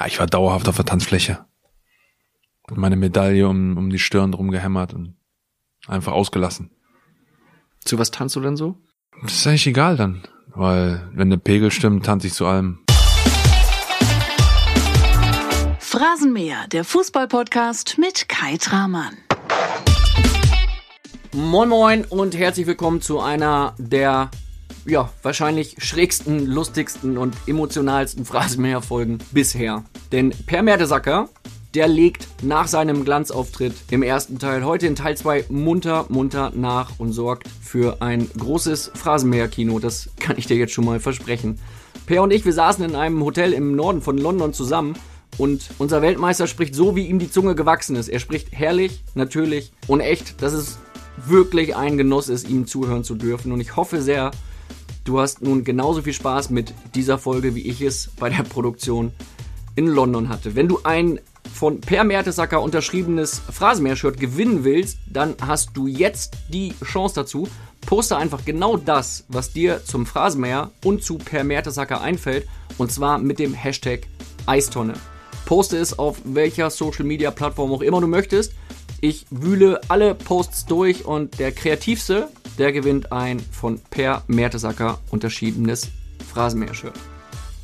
Ja, ich war dauerhaft auf der Tanzfläche. Und meine Medaille um, um die Stirn drum gehämmert und einfach ausgelassen. Zu was tanzt du denn so? Das ist eigentlich egal dann, weil wenn der Pegel stimmt, tanze ich zu allem. Phrasenmäher, der Fußballpodcast mit Kai Tramann. Moin Moin und herzlich willkommen zu einer der ja, wahrscheinlich schrägsten, lustigsten und emotionalsten Phrasenmäher-Folgen bisher. Denn Per Mertesacker, der legt nach seinem Glanzauftritt im ersten Teil heute in Teil 2 munter, munter nach und sorgt für ein großes Phrasenmäher-Kino. Das kann ich dir jetzt schon mal versprechen. Per und ich, wir saßen in einem Hotel im Norden von London zusammen und unser Weltmeister spricht so, wie ihm die Zunge gewachsen ist. Er spricht herrlich, natürlich und echt, dass es wirklich ein Genuss ist, ihm zuhören zu dürfen. Und ich hoffe sehr, Du hast nun genauso viel Spaß mit dieser Folge, wie ich es bei der Produktion in London hatte. Wenn du ein von Per Mertesacker unterschriebenes Phrasenmäher-Shirt gewinnen willst, dann hast du jetzt die Chance dazu. Poste einfach genau das, was dir zum Phrasenmäher und zu Per Mertesacker einfällt, und zwar mit dem Hashtag Eistonne. Poste es auf welcher Social Media Plattform auch immer du möchtest. Ich wühle alle Posts durch und der kreativste, der gewinnt ein von Per Mertesacker unterschiedenes Phrasenmäher-Shirt.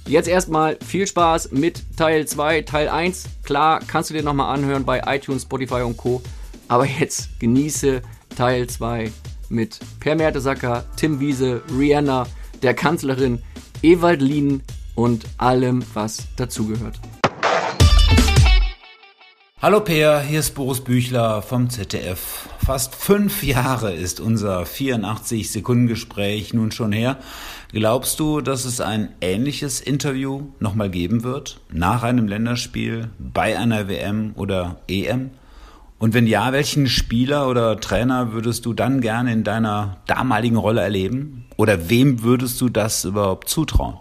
Jetzt erstmal viel Spaß mit Teil 2, Teil 1. Klar, kannst du dir nochmal anhören bei iTunes, Spotify und Co. Aber jetzt genieße Teil 2 mit Per Mertesacker, Tim Wiese, Rihanna, der Kanzlerin, Ewald Lien und allem, was dazugehört. Hallo Peer, hier ist Boris Büchler vom ZDF. Fast fünf Jahre ist unser 84-Sekunden-Gespräch nun schon her. Glaubst du, dass es ein ähnliches Interview nochmal geben wird? Nach einem Länderspiel, bei einer WM oder EM? Und wenn ja, welchen Spieler oder Trainer würdest du dann gerne in deiner damaligen Rolle erleben? Oder wem würdest du das überhaupt zutrauen?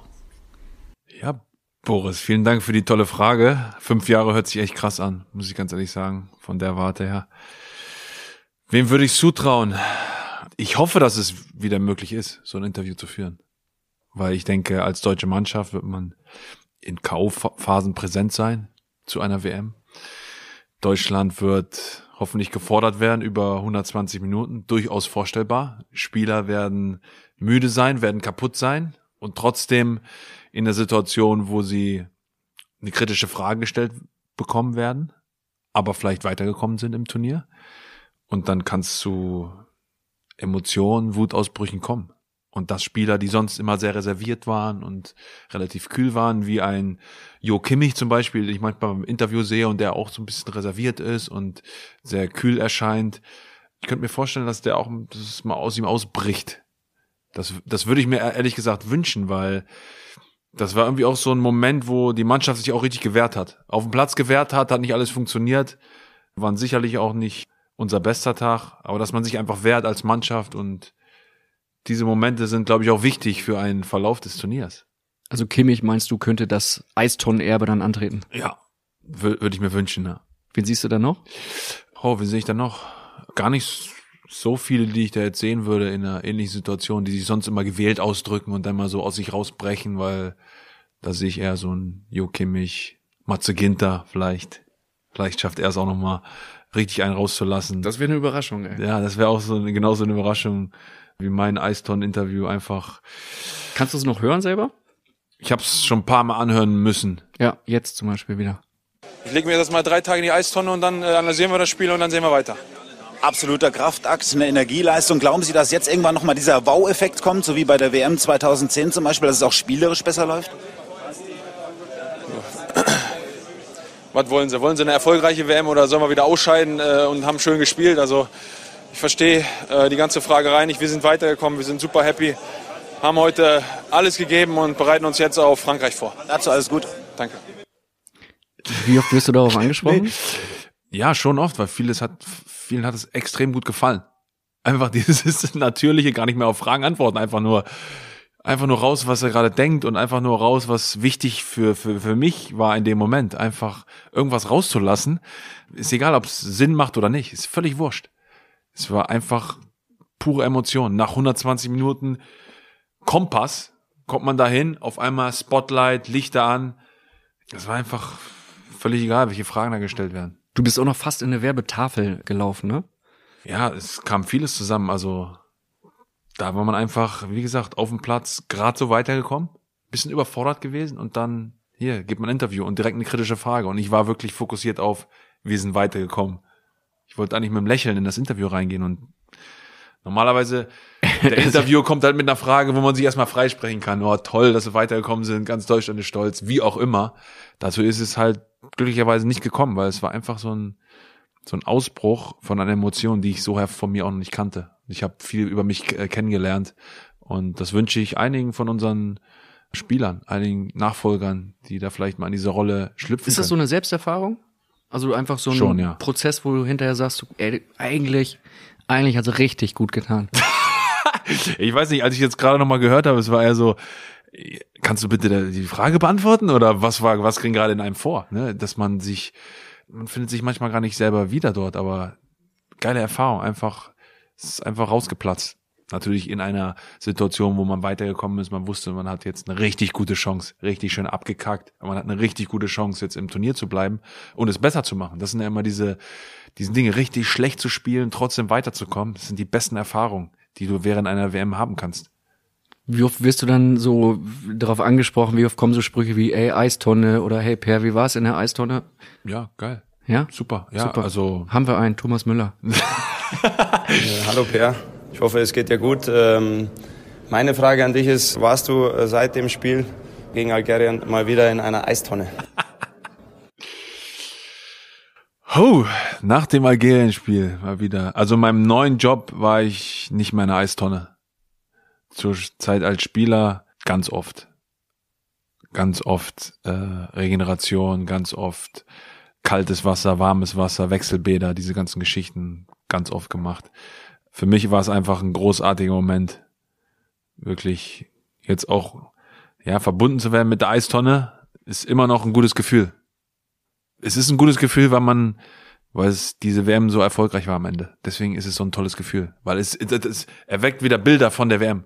Boris, vielen Dank für die tolle Frage. Fünf Jahre hört sich echt krass an, muss ich ganz ehrlich sagen, von der Warte her. Wem würde ich zutrauen? Ich hoffe, dass es wieder möglich ist, so ein Interview zu führen. Weil ich denke, als deutsche Mannschaft wird man in K.O.-Phasen präsent sein zu einer WM. Deutschland wird hoffentlich gefordert werden über 120 Minuten, durchaus vorstellbar. Spieler werden müde sein, werden kaputt sein und trotzdem in der Situation, wo sie eine kritische Frage gestellt bekommen werden, aber vielleicht weitergekommen sind im Turnier. Und dann kann es zu Emotionen, Wutausbrüchen kommen. Und dass Spieler, die sonst immer sehr reserviert waren und relativ kühl waren, wie ein Jo Kimmich zum Beispiel, den ich manchmal im Interview sehe und der auch so ein bisschen reserviert ist und sehr kühl erscheint. Ich könnte mir vorstellen, dass der auch dass es mal aus ihm ausbricht. Das, das würde ich mir ehrlich gesagt wünschen, weil das war irgendwie auch so ein Moment, wo die Mannschaft sich auch richtig gewehrt hat. Auf dem Platz gewehrt hat, hat nicht alles funktioniert. Waren sicherlich auch nicht unser bester Tag, aber dass man sich einfach wehrt als Mannschaft und diese Momente sind, glaube ich, auch wichtig für einen Verlauf des Turniers. Also Kimmich, meinst du, könnte das Eistonnenerbe dann antreten? Ja, würde ich mir wünschen, ja. Wen siehst du da noch? Oh, wen sehe ich da noch? Gar nicht so viele, die ich da jetzt sehen würde in einer ähnlichen Situation, die sich sonst immer gewählt ausdrücken und dann mal so aus sich rausbrechen, weil da sehe ich eher so ein Jo Kimmich, Matze Ginter vielleicht. Vielleicht schafft er es auch nochmal richtig einen rauszulassen. Das wäre eine Überraschung, ey. Ja, das wäre auch so eine, genauso eine Überraschung wie mein Eiston-Interview einfach. Kannst du es noch hören selber? Ich habe es schon ein paar Mal anhören müssen. Ja, jetzt zum Beispiel wieder. Ich lege mir das mal drei Tage in die Eistonne und dann äh, analysieren wir das Spiel und dann sehen wir weiter absoluter Kraftakt, eine Energieleistung. Glauben Sie, dass jetzt irgendwann nochmal dieser Wow-Effekt kommt, so wie bei der WM 2010 zum Beispiel, dass es auch spielerisch besser läuft? Was wollen Sie? Wollen Sie eine erfolgreiche WM oder sollen wir wieder ausscheiden äh, und haben schön gespielt? Also ich verstehe äh, die ganze Frage nicht. Wir sind weitergekommen, wir sind super happy, haben heute alles gegeben und bereiten uns jetzt auf Frankreich vor. Dazu alles gut. Danke. Wie oft wirst du darauf angesprochen? Nee. Ja, schon oft, weil vieles hat, vielen hat es extrem gut gefallen. Einfach dieses natürliche, gar nicht mehr auf Fragen antworten, einfach nur, einfach nur raus, was er gerade denkt und einfach nur raus, was wichtig für, für, für mich war in dem Moment. Einfach irgendwas rauszulassen. Ist egal, ob es Sinn macht oder nicht. Ist völlig wurscht. Es war einfach pure Emotion. Nach 120 Minuten Kompass kommt man dahin, auf einmal Spotlight, Lichter an, Es war einfach völlig egal, welche Fragen da gestellt werden. Du bist auch noch fast in eine Werbetafel gelaufen, ne? Ja, es kam vieles zusammen. Also da war man einfach, wie gesagt, auf dem Platz gerade so weitergekommen, bisschen überfordert gewesen und dann hier gibt man ein Interview und direkt eine kritische Frage. Und ich war wirklich fokussiert auf, wir sind weitergekommen. Ich wollte eigentlich mit einem Lächeln in das Interview reingehen und normalerweise der Interview kommt halt mit einer Frage, wo man sich erstmal freisprechen kann. Oh, toll, dass wir weitergekommen sind, ganz Deutschland ist stolz, wie auch immer. Dazu ist es halt glücklicherweise nicht gekommen, weil es war einfach so ein, so ein Ausbruch von einer Emotion, die ich so von mir auch noch nicht kannte. Ich habe viel über mich äh, kennengelernt und das wünsche ich einigen von unseren Spielern, einigen Nachfolgern, die da vielleicht mal in diese Rolle schlüpfen. Ist das so eine Selbsterfahrung? Also einfach so ein Schon, ja. Prozess, wo du hinterher sagst, ey, eigentlich, eigentlich hat es richtig gut getan. Ich weiß nicht, als ich jetzt gerade noch mal gehört habe, es war eher so, kannst du bitte die Frage beantworten oder was war, was ging gerade in einem vor? Ne? Dass man sich, man findet sich manchmal gar nicht selber wieder dort, aber geile Erfahrung, einfach, es ist einfach rausgeplatzt. Natürlich in einer Situation, wo man weitergekommen ist, man wusste, man hat jetzt eine richtig gute Chance, richtig schön abgekackt, man hat eine richtig gute Chance, jetzt im Turnier zu bleiben und es besser zu machen. Das sind ja immer diese, diese Dinge, richtig schlecht zu spielen, trotzdem weiterzukommen. Das sind die besten Erfahrungen, die du während einer WM haben kannst. Wie oft wirst du dann so darauf angesprochen, wie oft kommen so Sprüche wie, ey, Eistonne oder hey, Per, wie war's in der Eistonne? Ja, geil. Ja? Super, ja, Super. also Haben wir einen, Thomas Müller. Hallo Per, ich hoffe, es geht dir gut. Ähm, Meine Frage an dich ist, warst du äh, seit dem Spiel gegen Algerien mal wieder in einer Eistonne? Oh, nach dem Algerien-Spiel war wieder. Also in meinem neuen Job war ich nicht mehr in der Eistonne. Zur Zeit als Spieler ganz oft. Ganz oft äh, Regeneration, ganz oft kaltes Wasser, warmes Wasser, Wechselbäder, diese ganzen Geschichten ganz oft gemacht. Für mich war es einfach ein großartiger Moment, wirklich jetzt auch ja verbunden zu werden mit der Eistonne, ist immer noch ein gutes Gefühl es ist ein gutes Gefühl, weil man, weil es diese WM so erfolgreich war am Ende. Deswegen ist es so ein tolles Gefühl, weil es, es, es erweckt wieder Bilder von der WM.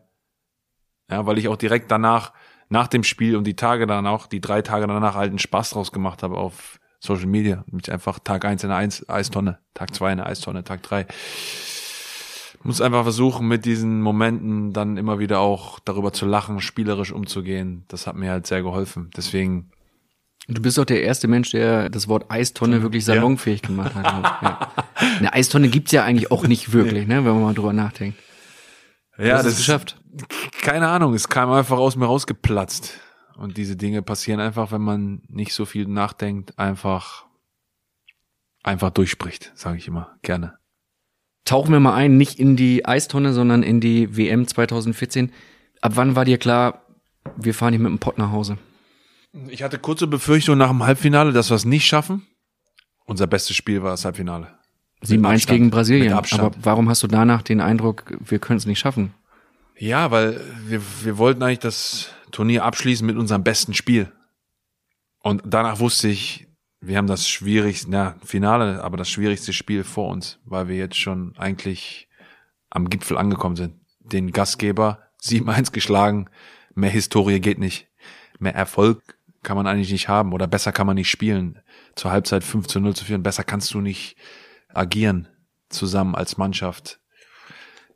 Ja, weil ich auch direkt danach, nach dem Spiel und die Tage danach, die drei Tage danach halt einen Spaß draus gemacht habe auf Social Media. Mich einfach Tag eins in der Eis, Eistonne, Tag zwei in der Eistonne, Tag drei. Muss einfach versuchen, mit diesen Momenten dann immer wieder auch darüber zu lachen, spielerisch umzugehen. Das hat mir halt sehr geholfen. Deswegen Du bist doch der erste Mensch, der das Wort Eistonne wirklich salonfähig gemacht hat. ja. Eine Eistonne gibt's ja eigentlich auch nicht wirklich, ne, wenn man mal drüber nachdenkt. Ja, hast es geschafft. Keine Ahnung, es kam einfach aus mir rausgeplatzt. Und diese Dinge passieren einfach, wenn man nicht so viel nachdenkt, einfach, einfach durchspricht, sage ich immer gerne. Tauchen wir mal ein, nicht in die Eistonne, sondern in die WM 2014. Ab wann war dir klar, wir fahren hier mit dem Pott nach Hause? Ich hatte kurze Befürchtung nach dem Halbfinale, dass wir es nicht schaffen. Unser bestes Spiel war das Halbfinale. 7-1 Abstand. gegen Brasilien. Aber warum hast du danach den Eindruck, wir können es nicht schaffen? Ja, weil wir, wir wollten eigentlich das Turnier abschließen mit unserem besten Spiel. Und danach wusste ich, wir haben das schwierigste, na, Finale, aber das schwierigste Spiel vor uns, weil wir jetzt schon eigentlich am Gipfel angekommen sind. Den Gastgeber 7-1 geschlagen, mehr Historie geht nicht. Mehr Erfolg kann man eigentlich nicht haben oder besser kann man nicht spielen. Zur Halbzeit 5 zu 0 zu führen, besser kannst du nicht agieren zusammen als Mannschaft.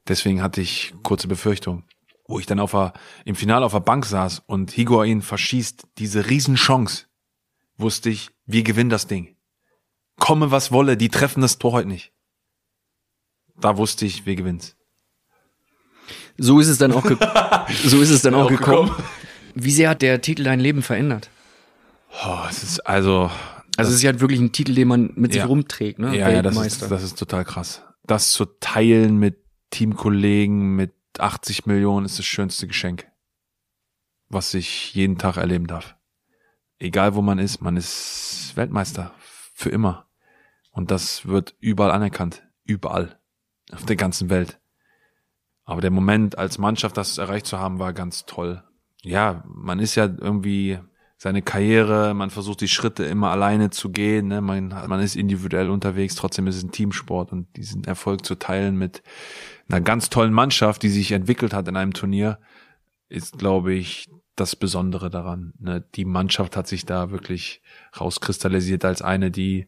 Deswegen hatte ich kurze Befürchtung. Wo ich dann auf der, im Finale auf der Bank saß und Higuain verschießt diese Riesenchance, wusste ich, wir gewinnen das Ding. Komme was wolle, die treffen das Tor heute nicht. Da wusste ich, wir gewinnt's. So ist es dann auch, so ist es dann auch Auch gekommen. gekommen. Wie sehr hat der Titel dein Leben verändert? Oh, es ist also, Also es ist ja wirklich ein Titel, den man mit sich Ja. rumträgt, ne? ja, ja, das ist, das ist total krass. Das zu teilen mit Teamkollegen mit 80 Millionen ist das schönste Geschenk, was ich jeden Tag erleben darf. Egal wo man ist, man ist Weltmeister für immer. Und das wird überall anerkannt. Überall. Auf der ganzen Welt. Aber der Moment als Mannschaft, das erreicht zu haben, war ganz toll. Ja, man ist ja irgendwie seine Karriere, man versucht die Schritte immer alleine zu gehen, ne? man, man ist individuell unterwegs, trotzdem ist es ein Teamsport und diesen Erfolg zu teilen mit einer ganz tollen Mannschaft, die sich entwickelt hat in einem Turnier, ist, glaube ich, das Besondere daran. Ne? Die Mannschaft hat sich da wirklich rauskristallisiert als eine, die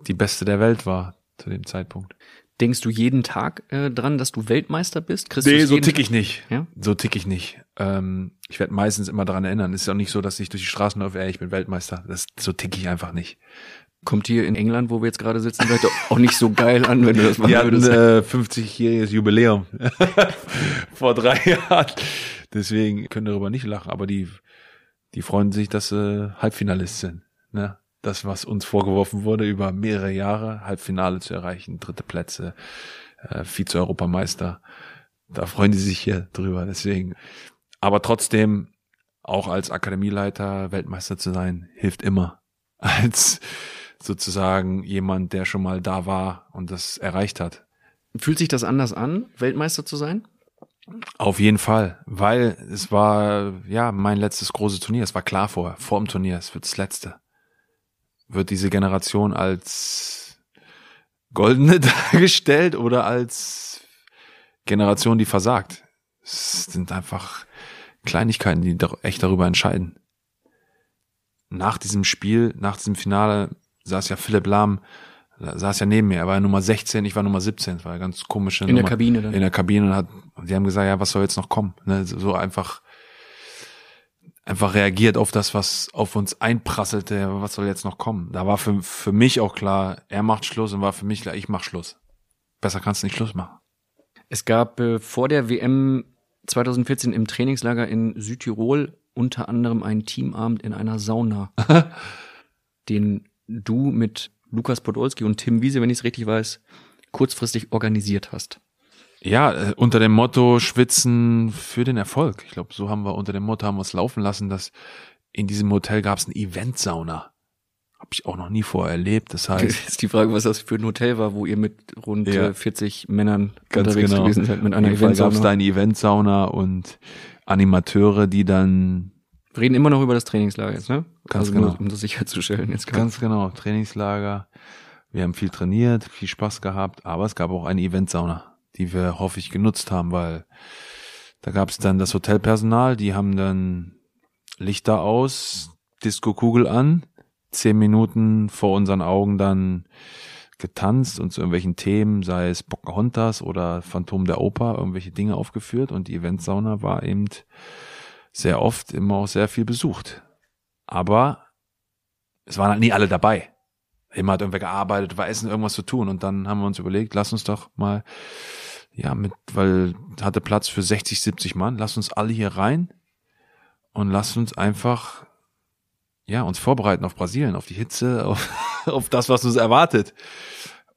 die beste der Welt war zu dem Zeitpunkt. Denkst du jeden Tag äh, dran, dass du Weltmeister bist? Kriegst Nee, so tick ich nicht. Ja? So tick ich nicht. Ähm, ich werde meistens immer daran erinnern. Es ist auch nicht so, dass ich durch die Straßen laufe, ey, ich bin Weltmeister. Das, so tick ich einfach nicht. Kommt hier in England, wo wir jetzt gerade sitzen, vielleicht auch nicht so geil an, wenn du das machen Wir hatten würdest. äh, 50-jähriges Jubiläum vor drei Jahren. Deswegen können darüber nicht lachen, aber die, die freuen sich, dass sie Halbfinalist sind. Ne? Das, was uns vorgeworfen wurde, über mehrere Jahre Halbfinale zu erreichen, dritte Plätze, äh, Vize-Europameister. Da freuen die sich hier drüber. Deswegen. Aber trotzdem, auch als Akademieleiter Weltmeister zu sein, hilft immer. Als sozusagen jemand, der schon mal da war und das erreicht hat. Fühlt sich das anders an, Weltmeister zu sein? Auf jeden Fall, weil es war ja mein letztes großes Turnier. Es war klar vorher, vor dem Turnier, es wird das letzte. Wird diese Generation als goldene dargestellt oder als Generation, die versagt? Es sind einfach Kleinigkeiten, die echt darüber entscheiden. Nach diesem Spiel, nach diesem Finale, saß ja Philipp Lahm, saß ja neben mir. Er war ja Nummer 16, ich war Nummer 17. Das war ja ganz komische In der Nummer. Kabine dann. In der Kabine und hat, die haben gesagt, ja, was soll jetzt noch kommen? Ne, so einfach, einfach reagiert auf das, was auf uns einprasselte. Was soll jetzt noch kommen? Da war für, für mich auch klar, er macht Schluss und war für mich klar, ich mach Schluss. Besser kannst du nicht Schluss machen. Es gab äh, vor der WM 2014 im Trainingslager in Südtirol unter anderem einen Teamabend in einer Sauna, den du mit Lukas Podolski und Tim Wiese, wenn ich es richtig weiß, kurzfristig organisiert hast. Ja, äh, unter dem Motto Schwitzen für den Erfolg. Ich glaube, so haben wir unter dem Motto haben wir es laufen lassen, dass in diesem Hotel gab es eine Eventsauna. Habe ich auch noch nie vorher erlebt. Das heißt, Jetzt ist die Frage, was das für ein Hotel war, wo ihr mit rund Ja. äh, 40 Männern Ganz unterwegs genau. gewesen seid mit einer Fall gab es Eventsauna. da eine Eventsauna und Animateure, die dann Wir reden immer noch über das Trainingslager jetzt, ne? Ganz also genau. Nur, um das sicherzustellen jetzt. Ganz genau, Trainingslager. Wir haben viel trainiert, viel Spaß gehabt, aber es gab auch eine Eventsauna, die wir hoffe ich genutzt haben, weil da gab es dann das Hotelpersonal, die haben dann Lichter aus, Disco-Kugel an, zehn Minuten vor unseren Augen dann getanzt und zu irgendwelchen Themen, sei es Pocahontas oder Phantom der Oper, irgendwelche Dinge aufgeführt und die Eventsauna war eben sehr oft immer auch sehr viel besucht. Aber es waren halt nie alle dabei. Immer hat irgendwer gearbeitet, war Essen, irgendwas zu tun. Und dann haben wir uns überlegt, lass uns doch mal, ja, mit, weil hatte Platz für 60, 70 Mann, lass uns alle hier rein und lass uns einfach, ja, uns vorbereiten auf Brasilien, auf die Hitze, auf, auf das, was uns erwartet.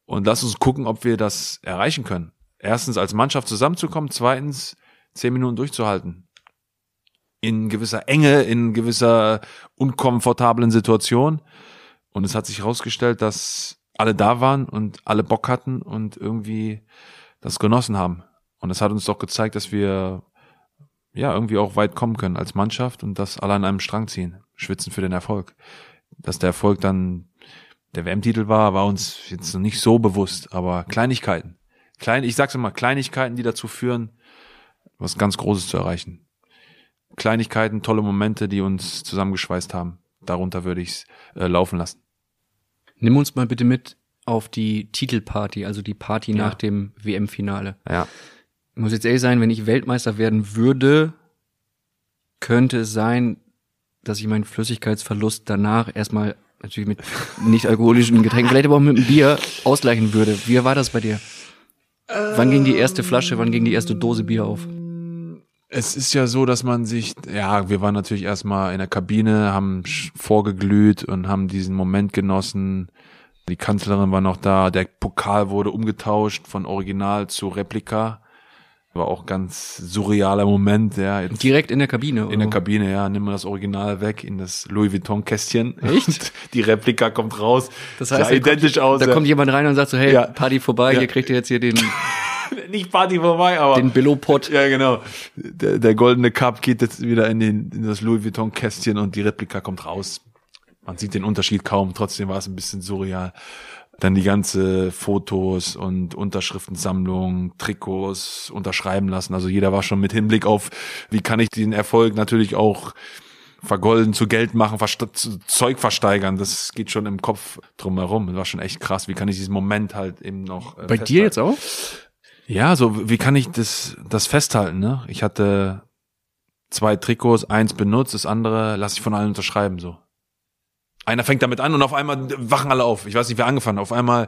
Und lass uns gucken, ob wir das erreichen können. Erstens als Mannschaft zusammenzukommen, zweitens zehn Minuten durchzuhalten. In gewisser Enge, in gewisser unkomfortablen Situation. Und es hat sich herausgestellt, dass alle da waren und alle Bock hatten und irgendwie das genossen haben. Und es hat uns doch gezeigt, dass wir ja irgendwie auch weit kommen können als Mannschaft und das alle an einem Strang ziehen. Schwitzen für den Erfolg. Dass der Erfolg dann der WM-Titel war, war uns jetzt noch nicht so bewusst, aber Kleinigkeiten. Klein, ich sag's immer, Kleinigkeiten, die dazu führen, was ganz Großes zu erreichen. Kleinigkeiten, tolle Momente, die uns zusammengeschweißt haben. Darunter würde ich's äh, laufen lassen. Nimm uns mal bitte mit auf die Titelparty, also die Party Ja. nach dem WM-Finale. Ja. Muss jetzt ehrlich sein, wenn ich Weltmeister werden würde, könnte es sein, dass ich meinen Flüssigkeitsverlust danach erstmal natürlich mit nicht alkoholischen Getränken, vielleicht aber auch mit einem Bier ausgleichen würde. Wie war das bei dir? Wann ging die erste Flasche, wann ging die erste Dose Bier auf? Es ist ja so, dass man sich, ja, wir waren natürlich erstmal in der Kabine, haben vorgeglüht und haben diesen Moment genossen. Die Kanzlerin war noch da, der Pokal wurde umgetauscht von Original zu Replika. War auch ganz surrealer Moment, ja. Jetzt Direkt in der Kabine. in der oder? Kabine, ja, nimm mal das Original weg in das Louis Vuitton Kästchen. Echt? Die Replika kommt raus. Das heißt, sah identisch kommt, aus. Da ja. kommt jemand rein und sagt so, hey, Ja. Party vorbei, Ja. hier kriegt ihr jetzt hier den, nicht Party vorbei, aber den Billo-Pot. Ja, genau. Der, der goldene Cup geht jetzt wieder in, den, in das Louis Vuitton Kästchen und die Replika kommt raus. man sieht den Unterschied kaum, trotzdem war es ein bisschen surreal. Dann die ganze Fotos und Unterschriftensammlung, Trikots unterschreiben lassen. Also jeder war schon mit Hinblick auf, wie kann ich den Erfolg natürlich auch vergolden, zu Geld machen, zu Zeug versteigern. Das geht schon im Kopf drumherum. Das war schon echt krass. Wie kann ich diesen Moment halt eben noch. Äh, Bei festhalten? dir jetzt auch? Ja, so wie kann ich das, das festhalten? Ne? Ich hatte zwei Trikots, eins benutzt, das andere lasse ich von allen unterschreiben. So. Einer fängt damit an und auf einmal wachen alle auf. Ich weiß nicht, wer angefangen. Auf einmal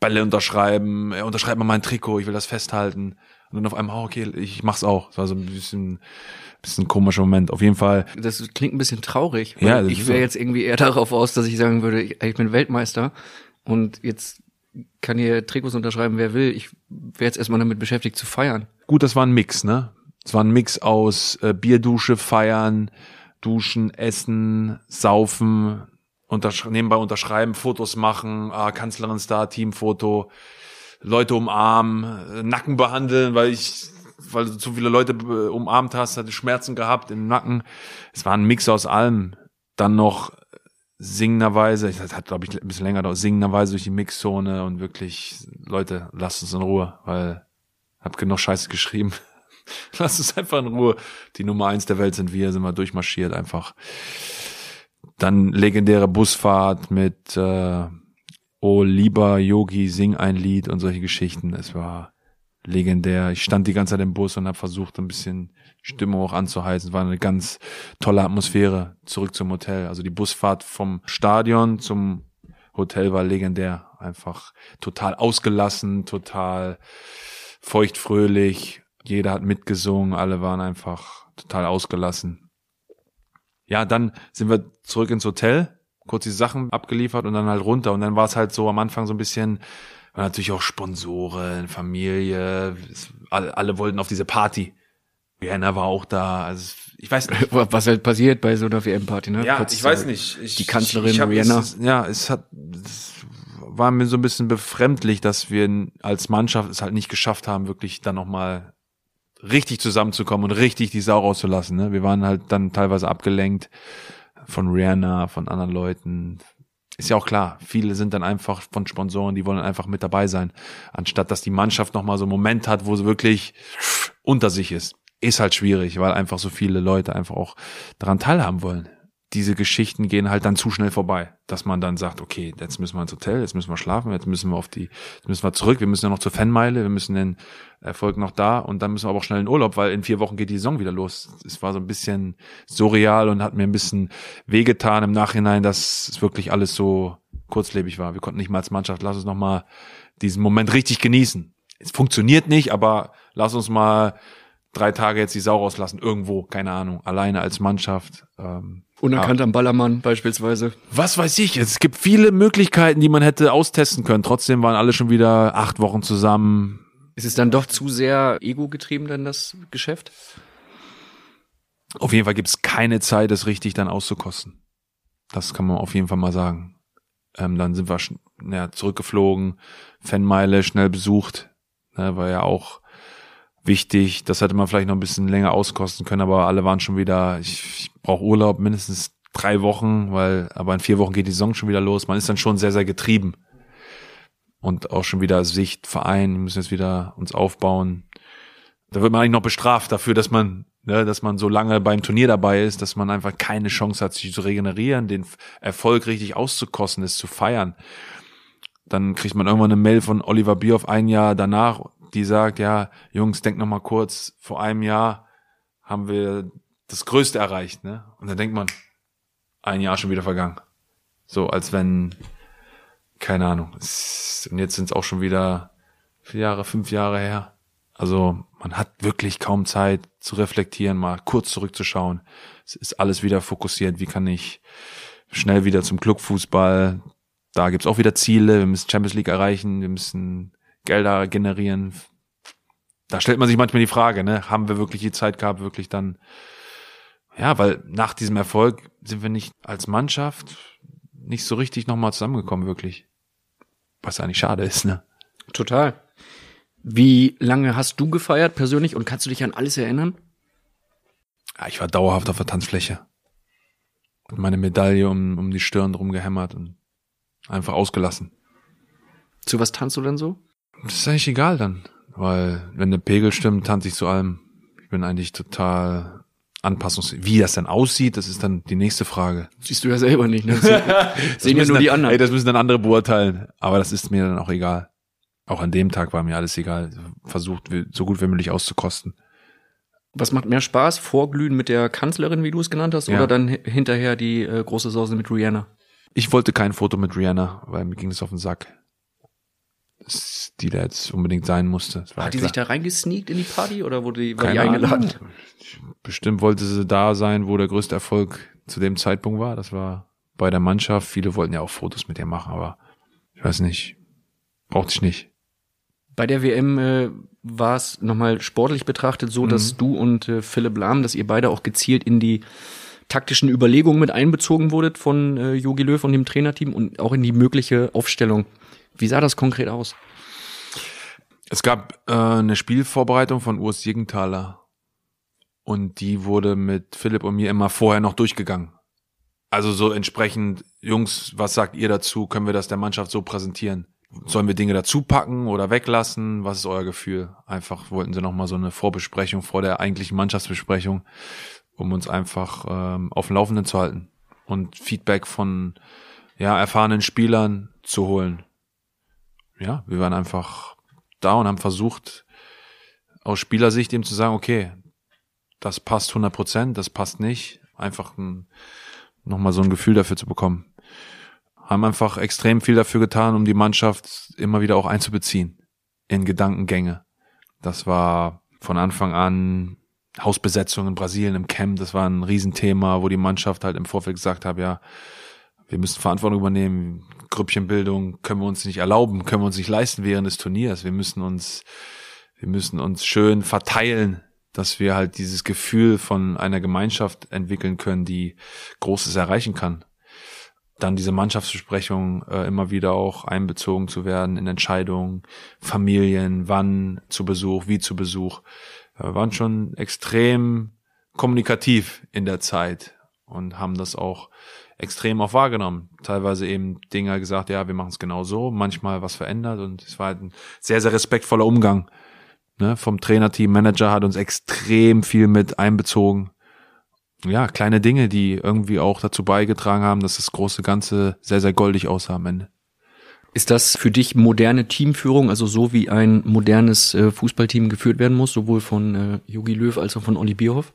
Bälle unterschreiben, er unterschreibt mal mein Trikot, ich will das festhalten. Und dann auf einmal, oh, okay, ich machach's auch. Das war so ein bisschen ein komischer Moment, auf jeden Fall. Das klingt ein bisschen traurig. Ja, ich wäre so. jetzt irgendwie eher darauf aus, dass ich sagen würde, ich, ich bin Weltmeister und jetzt kann hier Trikots unterschreiben, wer will. Ich wäre jetzt erstmal damit beschäftigt zu feiern. Gut, das war ein Mix, ne? Es war ein Mix aus äh, Bierdusche, feiern, duschen, essen, saufen, untersch nebenbei unterschreiben, Fotos machen, ah, Kanzlerin Star, Teamfoto, Leute umarmen, äh, Nacken behandeln, weil ich weil du zu viele Leute äh, umarmt hast, hatte Schmerzen gehabt im Nacken. Es war ein Mix aus allem. Dann noch singenderweise, das hat glaube ich ein bisschen länger dauert, singenderweise durch die Mixzone und wirklich, Leute, lasst uns in Ruhe, weil hab genug Scheiße geschrieben. lasst uns einfach in Ruhe. Die Nummer eins der Welt sind wir, sind wir durchmarschiert einfach. Dann legendäre Busfahrt mit äh, Oh lieber Yogi, sing ein Lied und solche Geschichten. Es war legendär. Ich stand die ganze Zeit im Bus und habe versucht, ein bisschen Stimmung auch anzuheizen. War eine ganz tolle Atmosphäre zurück zum Hotel. Also die Busfahrt vom Stadion zum Hotel war legendär. Einfach total ausgelassen, total feuchtfröhlich. Jeder hat mitgesungen, alle waren einfach total ausgelassen. Ja, dann sind wir zurück ins Hotel, kurz die Sachen abgeliefert und dann halt runter. Und dann war es halt so am Anfang so ein bisschen natürlich auch Sponsoren, Familie, alle, alle wollten auf diese Party. Vienna war auch da. Also ich weiß nicht. Was halt passiert bei so einer WM-Party, ne? Ja, Kurz ich weiß nicht. Ich, die Kanzlerin ich, ich Vienna. Es, ja, es hat es war mir so ein bisschen befremdlich, dass wir als Mannschaft es halt nicht geschafft haben, wirklich dann nochmal richtig zusammenzukommen und richtig die Sau rauszulassen. Ne? Wir waren halt dann teilweise abgelenkt von Rihanna, von anderen Leuten, ist ja auch klar, viele sind dann einfach von Sponsoren, die wollen einfach mit dabei sein, anstatt dass die Mannschaft nochmal so einen Moment hat, wo sie wirklich unter sich ist. Ist halt schwierig, weil einfach so viele Leute einfach auch daran teilhaben wollen diese Geschichten gehen halt dann zu schnell vorbei, dass man dann sagt, okay, jetzt müssen wir ins Hotel, jetzt müssen wir schlafen, jetzt müssen wir auf die, jetzt müssen wir zurück, wir müssen ja noch zur Fanmeile, wir müssen den Erfolg noch da und dann müssen wir aber auch schnell in Urlaub, weil in vier Wochen geht die Saison wieder los. Es war so ein bisschen surreal und hat mir ein bisschen wehgetan im Nachhinein, dass es wirklich alles so kurzlebig war. Wir konnten nicht mal als Mannschaft, lass uns noch mal diesen Moment richtig genießen. Es funktioniert nicht, aber lass uns mal drei Tage jetzt die Sau rauslassen, irgendwo, keine Ahnung, alleine als Mannschaft. Ähm, Unerkannt am Ballermann beispielsweise. Was weiß ich, es gibt viele Möglichkeiten, die man hätte austesten können. Trotzdem waren alle schon wieder acht Wochen zusammen. Ist es dann doch zu sehr ego-getrieben, dann das Geschäft? Auf jeden Fall gibt es keine Zeit, es richtig dann auszukosten. Das kann man auf jeden Fall mal sagen. Ähm, dann sind wir ja, zurückgeflogen, Fanmeile schnell besucht, ne, war ja auch wichtig. Das hätte man vielleicht noch ein bisschen länger auskosten können, aber alle waren schon wieder, ich, ich brauche Urlaub mindestens drei Wochen, weil aber in vier Wochen geht die Saison schon wieder los. Man ist dann schon sehr, sehr getrieben. Und auch schon wieder Sicht, Verein, wir müssen jetzt wieder uns aufbauen. Da wird man eigentlich noch bestraft dafür, dass man, ne, dass man so lange beim Turnier dabei ist, dass man einfach keine Chance hat, sich zu regenerieren, den Erfolg richtig auszukosten, es zu feiern. Dann kriegt man irgendwann eine Mail von Oliver Bierhoff ein Jahr danach die sagt, ja, Jungs, denkt noch mal kurz, vor einem Jahr haben wir das Größte erreicht, ne? Und dann denkt man, ein Jahr schon wieder vergangen. So, als wenn, keine Ahnung. Und jetzt sind es auch schon wieder vier Jahre, fünf Jahre her. Also man hat wirklich kaum Zeit zu reflektieren, mal kurz zurückzuschauen. Es ist alles wieder fokussiert. Wie kann ich schnell wieder zum Clubfußball? Da gibt's auch wieder Ziele. Wir müssen Champions League erreichen. Wir müssen Gelder generieren. Da stellt man sich manchmal die Frage, ne, haben wir wirklich die Zeit gehabt, wirklich dann, ja, weil nach diesem Erfolg sind wir nicht als Mannschaft nicht so richtig nochmal zusammengekommen, wirklich. Was eigentlich schade ist, ne? Total. Wie lange hast du gefeiert persönlich und kannst du dich an alles erinnern? Ja, ich war dauerhaft auf der Tanzfläche. Und meine Medaille um, um die Stirn drum gehämmert und einfach ausgelassen. Zu was tanzt du denn so? Das ist eigentlich egal dann, weil wenn der Pegel stimmt, tanze ich zu allem. Ich bin eigentlich total anpassungs... Wie das dann aussieht, das ist dann die nächste Frage. Siehst du ja selber nicht. Ne? Sehen müssen nur die dann, anderen. Ey, das müssen dann andere beurteilen. Aber das ist mir dann auch egal. Auch an dem Tag war mir alles egal. Versucht, so gut wie möglich auszukosten. Was macht mehr Spaß? Vorglühen mit der Kanzlerin, wie du es genannt hast, Ja. oder dann hi- hinterher die äh, große Sause mit Rihanna? Ich wollte kein Foto mit Rihanna, weil mir ging es auf den Sack. Die da jetzt unbedingt sein musste. Hat die klar. sich da reingesneakt in die Party oder wurde die, war die eingeladen? Ahnung. Bestimmt wollte sie da sein, wo der größte Erfolg zu dem Zeitpunkt war. Das war bei der Mannschaft. Viele wollten ja auch Fotos mit ihr machen, aber ich weiß nicht. Brauchte ich nicht. Bei der WM äh, war es nochmal sportlich betrachtet so, dass du und äh, Philipp Lahm, dass ihr beide auch gezielt in die taktischen Überlegungen mit einbezogen wurdet von äh, Jogi Löw und dem Trainerteam und auch in die mögliche Aufstellung. Wie sah das konkret aus? Es gab äh, eine Spielvorbereitung von Urs Jegenthaler und die wurde mit Philipp und mir immer vorher noch durchgegangen. Also so entsprechend, Jungs, was sagt ihr dazu? Können wir das der Mannschaft so präsentieren? Sollen wir Dinge dazu packen oder weglassen? Was ist euer Gefühl? Einfach wollten sie nochmal so eine Vorbesprechung vor der eigentlichen Mannschaftsbesprechung, um uns einfach ähm, auf dem Laufenden zu halten und Feedback von ja, erfahrenen Spielern zu holen. Ja, wir waren einfach da und haben versucht, aus Spielersicht eben zu sagen, okay, das passt 100 Prozent, das passt nicht. Einfach ein, nochmal so ein Gefühl dafür zu bekommen. Haben einfach extrem viel dafür getan, um die Mannschaft immer wieder auch einzubeziehen in Gedankengänge. Das war von Anfang an Hausbesetzung in Brasilien im Camp, das war ein Riesenthema, wo die Mannschaft halt im Vorfeld gesagt hat, ja, wir müssen Verantwortung übernehmen. Grüppchenbildung können wir uns nicht erlauben, können wir uns nicht leisten während des Turniers. Wir müssen uns, wir müssen uns schön verteilen, dass wir halt dieses Gefühl von einer Gemeinschaft entwickeln können, die Großes erreichen kann. Dann diese Mannschaftsbesprechung äh, immer wieder auch einbezogen zu werden in Entscheidungen, Familien, wann zu Besuch, wie zu Besuch. Wir waren schon extrem kommunikativ in der Zeit und haben das auch extrem auch wahrgenommen. Teilweise eben Dinge gesagt, ja, wir machen es genau so, manchmal was verändert und es war halt ein sehr, sehr respektvoller Umgang. Ne, vom Trainerteam, Manager hat uns extrem viel mit einbezogen. Ja, kleine Dinge, die irgendwie auch dazu beigetragen haben, dass das große Ganze sehr, sehr goldig aussah am Ende. Ist das für dich moderne Teamführung, also so wie ein modernes äh, Fußballteam geführt werden muss, sowohl von äh, Jogi Löw als auch von Olli Bierhoff?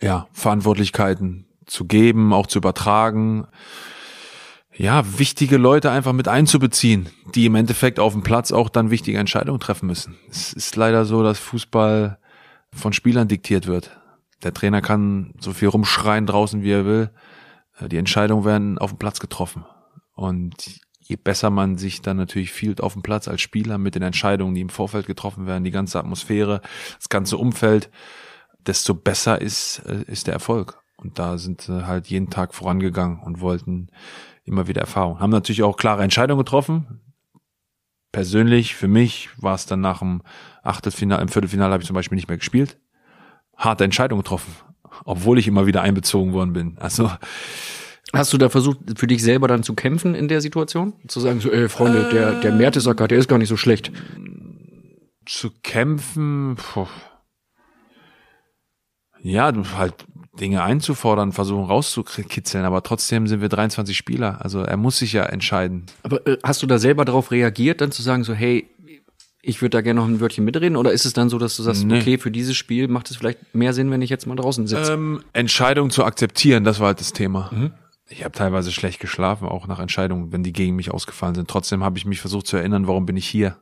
ja, Verantwortlichkeiten zu geben, auch zu übertragen. Ja, wichtige Leute einfach mit einzubeziehen, die im Endeffekt auf dem Platz auch dann wichtige Entscheidungen treffen müssen. Es ist leider so, dass Fußball von Spielern diktiert wird. Der Trainer kann so viel rumschreien draußen, wie er will. Äh, Die Entscheidungen werden auf dem Platz getroffen. Und je besser man sich dann natürlich fühlt auf dem Platz als Spieler mit den Entscheidungen, die im Vorfeld getroffen werden, die ganze Atmosphäre, das ganze Umfeld, desto besser ist, äh, ist der Erfolg. Und da sind sie halt jeden Tag vorangegangen und wollten immer wieder Erfahrung. Haben natürlich auch klare Entscheidungen getroffen. Persönlich, für mich war es dann nach dem Achtelfinale, im Viertelfinale habe ich zum Beispiel nicht mehr gespielt. Harte Entscheidung getroffen, obwohl ich immer wieder einbezogen worden bin. Also Hast du da versucht, für dich selber dann zu kämpfen in der Situation? Zu sagen, so, ey, Freunde, der, der Mertesacker, der ist gar nicht so schlecht. zu kämpfen, puh. ja, du halt Dinge einzufordern, versuchen rauszukitzeln, aber trotzdem sind wir 23 Spieler. Also er muss sich ja entscheiden. Aber äh, hast du da selber darauf reagiert, dann zu sagen, so, hey, ich würde da gerne noch ein Wörtchen mitreden? Oder ist es dann so, dass du sagst, Nee. okay, für dieses Spiel macht es vielleicht mehr Sinn, wenn ich jetzt mal draußen sitze? Ähm, Entscheidung zu akzeptieren, das war halt das Thema. Ich habe teilweise schlecht geschlafen, auch nach Entscheidungen, wenn die gegen mich ausgefallen sind. Trotzdem habe ich mich versucht zu erinnern, warum bin ich hier?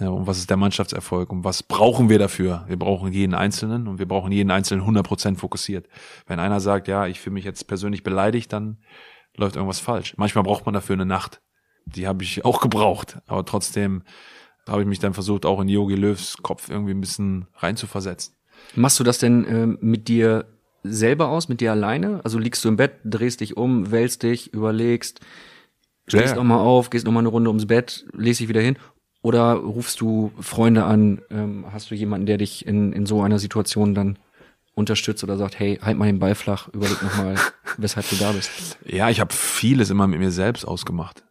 Und was ist der Mannschaftserfolg? Und was brauchen wir dafür? Wir brauchen jeden Einzelnen und wir brauchen jeden Einzelnen 100% fokussiert. Wenn einer sagt, ja, ich fühle mich jetzt persönlich beleidigt, dann läuft irgendwas falsch. Manchmal braucht man dafür eine Nacht. Die habe ich auch gebraucht. Aber trotzdem habe ich mich dann versucht, auch in Yogi Löws Kopf irgendwie ein bisschen reinzuversetzen. Machst du das denn ähm, mit dir selber aus, mit dir alleine? Also liegst du im Bett, drehst dich um, wälzt dich, überlegst, stehst Ja. noch mal auf, gehst noch mal eine Runde ums Bett, legst dich wieder hin? Oder rufst du Freunde an? Ähm, hast du jemanden, der dich in, in so einer Situation dann unterstützt oder sagt, hey, halt mal den Ball flach, überleg nochmal, weshalb du da bist? Ja, ich habe vieles immer mit mir selbst ausgemacht.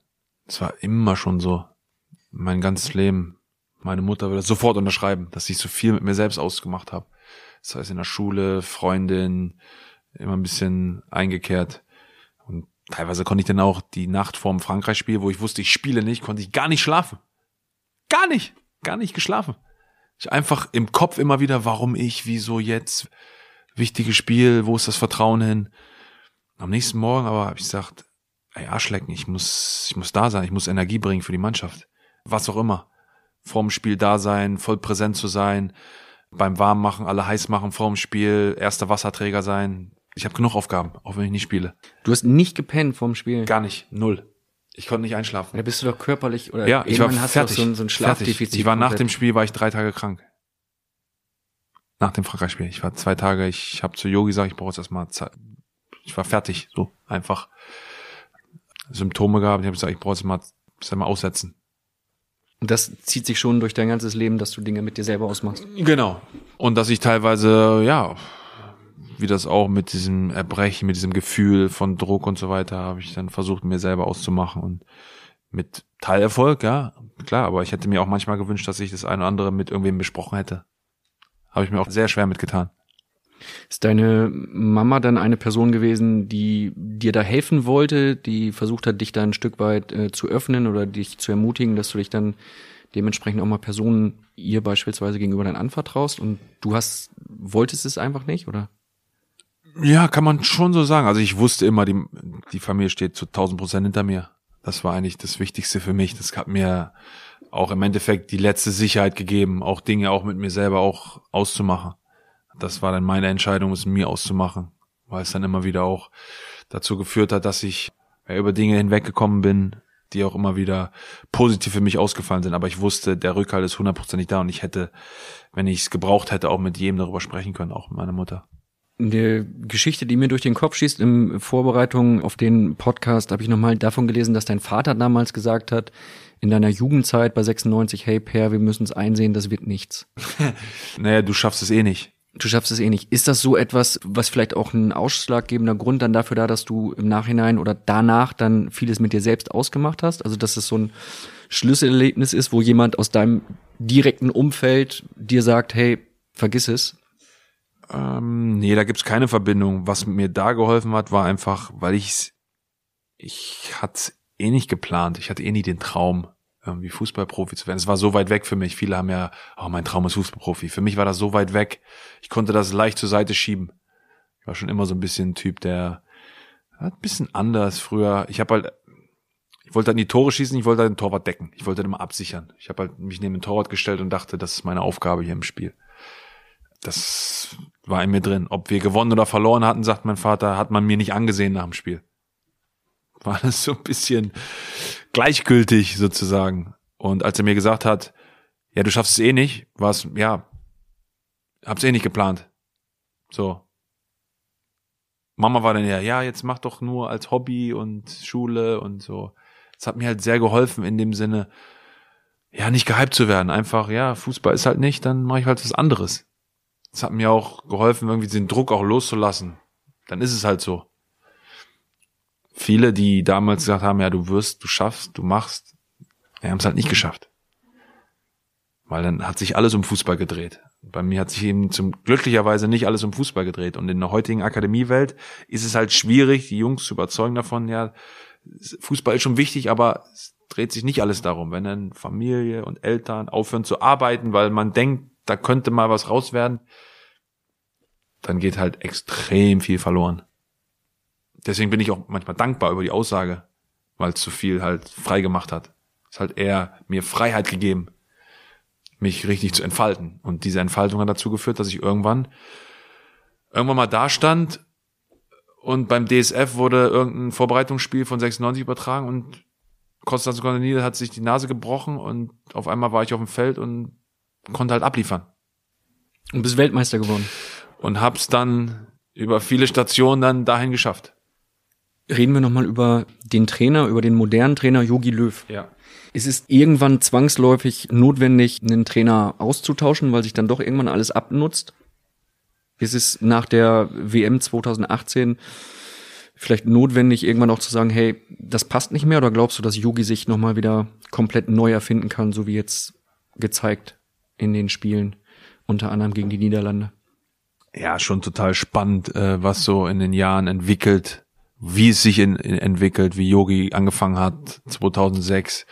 Es war immer schon so. Mein ganzes Leben. Meine Mutter würde das sofort unterschreiben, dass ich so viel mit mir selbst ausgemacht habe. Das heißt in der Schule, Freundin, immer ein bisschen eingekehrt. Und teilweise konnte ich dann auch die Nacht vorm Frankreich-Spiel, wo ich wusste, ich spiele nicht, konnte ich gar nicht schlafen. Gar nicht, gar nicht geschlafen. Ich einfach im Kopf immer wieder, warum ich, wieso jetzt, wichtiges Spiel, wo ist das Vertrauen hin? Am nächsten Morgen aber habe ich gesagt, ey, Arschlecken, ich muss, ich muss da sein, ich muss Energie bringen für die Mannschaft. Was auch immer. Vorm Spiel da sein, voll präsent zu sein, beim Warmmachen alle heiß machen vorm Spiel, erster Wasserträger sein. Ich habe genug Aufgaben, auch wenn ich nicht spiele. Du hast nicht gepennt vorm Spiel. Gar nicht, null. Ich konnte nicht einschlafen. Da bist du doch körperlich oder ja, ich war hast fertig. du so ein, so ein Schlafdefizit. Ich war nach dem Spiel war ich drei Tage krank. Nach dem Frankreich-Spiel. Ich war zwei Tage. Ich habe zu Yogi gesagt, ich brauche jetzt erstmal Zeit. Ich war fertig, so einfach Symptome gehabt. Ich habe gesagt, ich brauche jetzt mal, jetzt mal aussetzen. Und das zieht sich schon durch dein ganzes Leben, dass du Dinge mit dir selber ausmachst. Genau. Und dass ich teilweise, ja, wie das auch mit diesem Erbrechen, mit diesem Gefühl von Druck und so weiter, habe ich dann versucht, mir selber auszumachen und mit Teilerfolg, ja, klar, aber ich hätte mir auch manchmal gewünscht, dass ich das eine oder andere mit irgendwem besprochen hätte. Habe ich mir auch sehr schwer mitgetan. Ist deine Mama dann eine Person gewesen, die dir da helfen wollte, die versucht hat, dich da ein Stück weit äh, zu öffnen oder dich zu ermutigen, dass du dich dann dementsprechend auch mal Personen ihr beispielsweise gegenüber dann anvertraust und du hast, wolltest es einfach nicht, oder? Ja, kann man schon so sagen. Also ich wusste immer, die, die Familie steht zu 1000 Prozent hinter mir. Das war eigentlich das Wichtigste für mich. Das hat mir auch im Endeffekt die letzte Sicherheit gegeben, auch Dinge auch mit mir selber auch auszumachen. Das war dann meine Entscheidung, es mir auszumachen, weil es dann immer wieder auch dazu geführt hat, dass ich über Dinge hinweggekommen bin, die auch immer wieder positiv für mich ausgefallen sind. Aber ich wusste, der Rückhalt ist hundertprozentig da und ich hätte, wenn ich es gebraucht hätte, auch mit jedem darüber sprechen können, auch mit meiner Mutter. Eine Geschichte, die mir durch den Kopf schießt, in Vorbereitung auf den Podcast, habe ich nochmal davon gelesen, dass dein Vater damals gesagt hat, in deiner Jugendzeit bei 96, hey Per, wir müssen es einsehen, das wird nichts. Naja, du schaffst es eh nicht. Du schaffst es eh nicht. Ist das so etwas, was vielleicht auch ein ausschlaggebender Grund dann dafür da, dass du im Nachhinein oder danach dann vieles mit dir selbst ausgemacht hast? Also, dass es so ein Schlüsselerlebnis ist, wo jemand aus deinem direkten Umfeld dir sagt, hey, vergiss es. Ähm, nee, da gibt's keine Verbindung. Was mir da geholfen hat, war einfach, weil ich's, ich hatte eh nicht geplant. Ich hatte eh nie den Traum, irgendwie Fußballprofi zu werden. Es war so weit weg für mich. Viele haben ja, oh, mein Traum ist Fußballprofi. Für mich war das so weit weg. Ich konnte das leicht zur Seite schieben. Ich war schon immer so ein bisschen ein Typ, der ein bisschen anders früher. Ich habe halt, ich wollte halt in die Tore schießen, ich wollte halt den Torwart decken. Ich wollte halt immer absichern. Ich habe halt mich neben den Torwart gestellt und dachte, das ist meine Aufgabe hier im Spiel. Das war in mir drin. Ob wir gewonnen oder verloren hatten, sagt mein Vater, hat man mir nicht angesehen nach dem Spiel. War das so ein bisschen gleichgültig sozusagen. Und als er mir gesagt hat, ja, du schaffst es eh nicht, war es, ja, hab's eh nicht geplant. So. Mama war dann ja, ja, jetzt mach doch nur als Hobby und Schule und so. Das hat mir halt sehr geholfen in dem Sinne, ja, nicht gehypt zu werden. Einfach, ja, Fußball ist halt nicht, dann mache ich halt was anderes. Das hat mir auch geholfen, irgendwie den Druck auch loszulassen. Dann ist es halt so. Viele, die damals gesagt haben, ja, du wirst, du schaffst, du machst, die haben es halt nicht geschafft. Weil dann hat sich alles um Fußball gedreht. Bei mir hat sich eben zum glücklicherweise nicht alles um Fußball gedreht. Und in der heutigen Akademiewelt ist es halt schwierig, die Jungs zu überzeugen davon, ja, Fußball ist schon wichtig, aber es dreht sich nicht alles darum. Wenn dann Familie und Eltern aufhören zu arbeiten, weil man denkt, da könnte mal was raus werden, dann geht halt extrem viel verloren. Deswegen bin ich auch manchmal dankbar über die Aussage, weil es zu viel halt frei gemacht hat. Es hat eher mir Freiheit gegeben, mich richtig zu entfalten. Und diese Entfaltung hat dazu geführt, dass ich irgendwann irgendwann mal da stand und beim DSF wurde irgendein Vorbereitungsspiel von 96 übertragen und Konstantin Konstantinidis hat sich die Nase gebrochen und auf einmal war ich auf dem Feld und konnte halt abliefern. Und bist Weltmeister geworden. Und hab's dann über viele Stationen dann dahin geschafft. Reden wir nochmal über den Trainer, über den modernen Trainer Yogi Löw. Ja. Es ist irgendwann zwangsläufig notwendig, einen Trainer auszutauschen, weil sich dann doch irgendwann alles abnutzt. Ist es nach der WM 2018 vielleicht notwendig, irgendwann auch zu sagen, hey, das passt nicht mehr? Oder glaubst du, dass Yogi sich nochmal wieder komplett neu erfinden kann, so wie jetzt gezeigt in den Spielen, unter anderem gegen die Niederlande? Ja, schon total spannend, äh, was so in den Jahren entwickelt, wie es sich in, in entwickelt, wie Yogi angefangen hat 2006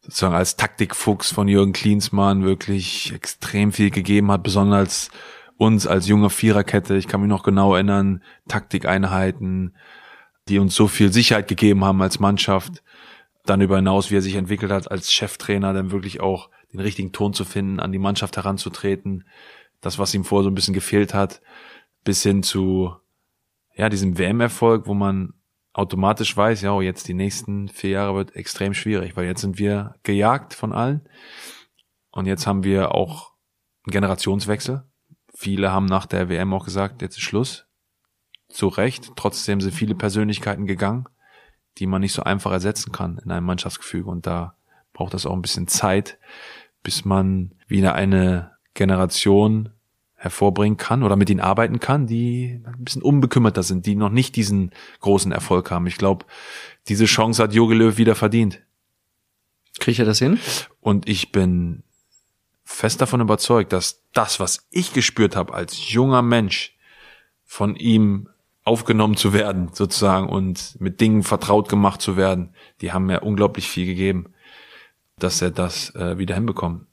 sozusagen als Taktikfuchs von Jürgen Klinsmann wirklich extrem viel gegeben hat, besonders uns als junge Viererkette. Ich kann mich noch genau erinnern, Taktikeinheiten, die uns so viel Sicherheit gegeben haben als Mannschaft. Dann über hinaus, wie er sich entwickelt hat als Cheftrainer, dann wirklich auch den richtigen Ton zu finden, an die Mannschaft heranzutreten. Das, was ihm vorher so ein bisschen gefehlt hat, bis hin zu, ja, diesem WM-Erfolg, wo man automatisch weiß, ja, oh, jetzt die nächsten vier Jahre wird extrem schwierig, weil jetzt sind wir gejagt von allen. Und jetzt haben wir auch einen Generationswechsel. Viele haben nach der WM auch gesagt, jetzt ist Schluss. Zu Recht. Trotzdem sind viele Persönlichkeiten gegangen, die man nicht so einfach ersetzen kann in einem Mannschaftsgefüge. Und da braucht das auch ein bisschen Zeit, bis man wieder eine Generation hervorbringen kann oder mit ihnen arbeiten kann, die ein bisschen unbekümmerter sind, die noch nicht diesen großen Erfolg haben. Ich glaube, diese Chance hat Jogi Löw wieder verdient. Kriegt er das hin? Und ich bin fest davon überzeugt, dass das, was ich gespürt habe als junger Mensch, von ihm aufgenommen zu werden, sozusagen, und mit Dingen vertraut gemacht zu werden, die haben mir unglaublich viel gegeben, dass er das äh, wieder hinbekommt.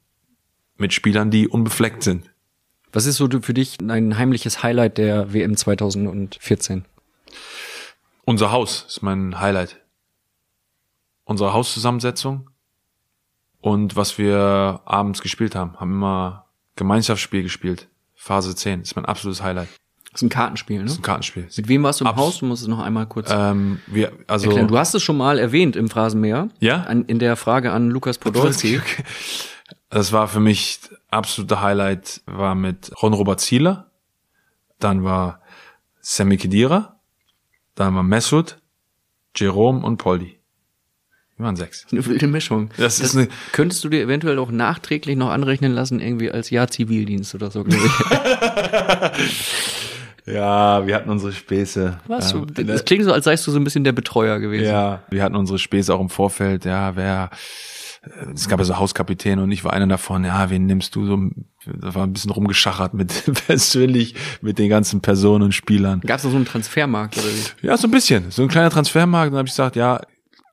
Mit Spielern, die unbefleckt sind. Was ist so für dich ein heimliches Highlight der WM 2014? Unser Haus ist mein Highlight. Unsere Hauszusammensetzung und was wir abends gespielt haben. Haben immer Gemeinschaftsspiel gespielt. Phase 10 ist mein absolutes Highlight. Das ist ein Kartenspiel, ne? Das ist ein Kartenspiel. Mit wem warst du im Abs Haus? Du musst es noch einmal kurz ähm, wir, also erklären. Du hast es schon mal erwähnt im Phrasenmäher. Ja? An, in der Frage an Lukas Podolski. Das war für mich absolute Highlight, war mit Ron Robert Zieler, dann war Sammy Kedira, dann war Mesut, Jerome und Poldi. Wir waren sechs. Eine wilde Mischung. Das ist eine, Könntest du dir eventuell auch nachträglich noch anrechnen lassen, irgendwie als Jahr Zivildienst oder so, glaube ich. ja, wir hatten unsere Späße. Was? Ähm, das klingt so, als seist du so ein bisschen der Betreuer gewesen. Ja, wir hatten unsere Späße auch im Vorfeld, ja, wer, es gab ja so Hauskapitän und ich war einer davon, ja, wen nimmst du so, da war ein bisschen rumgeschachert mit, persönlich, mit den ganzen Personen und Spielern. Gab es da so einen Transfermarkt oder wie? Ja, so ein bisschen, so ein kleiner Transfermarkt, dann habe ich gesagt, ja,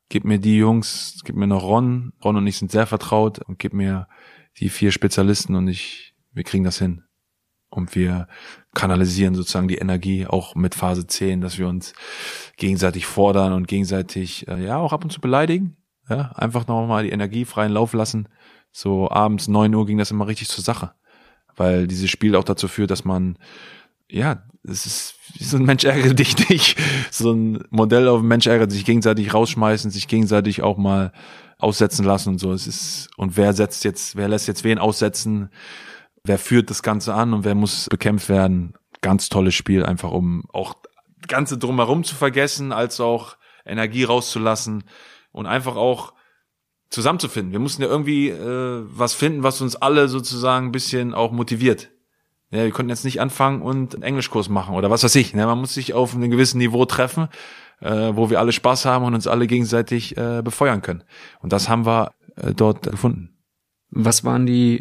gib mir die Jungs, gib mir noch Ron, Ron und ich sind sehr vertraut und gib mir die vier Spezialisten und ich, wir kriegen das hin. Und wir kanalisieren sozusagen die Energie auch mit Phase 10, dass wir uns gegenseitig fordern und gegenseitig, äh, ja, auch ab und zu beleidigen. Ja, einfach nochmal die Energie freien Lauf lassen. So abends neun Uhr ging das immer richtig zur Sache. Weil dieses Spiel auch dazu führt, dass man, ja, es ist so ein Mensch ärgere dich nicht. So ein Modell auf Mensch ärgert sich gegenseitig rausschmeißen, sich gegenseitig auch mal aussetzen lassen und so. Es ist, und wer setzt jetzt, wer lässt jetzt wen aussetzen? Wer führt das Ganze an und wer muss bekämpft werden? Ganz tolles Spiel, einfach um auch Ganze drumherum zu vergessen, als auch Energie rauszulassen und einfach auch zusammenzufinden. Wir mussten ja irgendwie äh, was finden, was uns alle sozusagen ein bisschen auch motiviert. Ja, wir konnten jetzt nicht anfangen und einen Englischkurs machen oder was weiß ich. Ne? Man muss sich auf einem gewissen Niveau treffen, äh, wo wir alle Spaß haben und uns alle gegenseitig äh, befeuern können. Und das haben wir äh, dort gefunden. Was waren die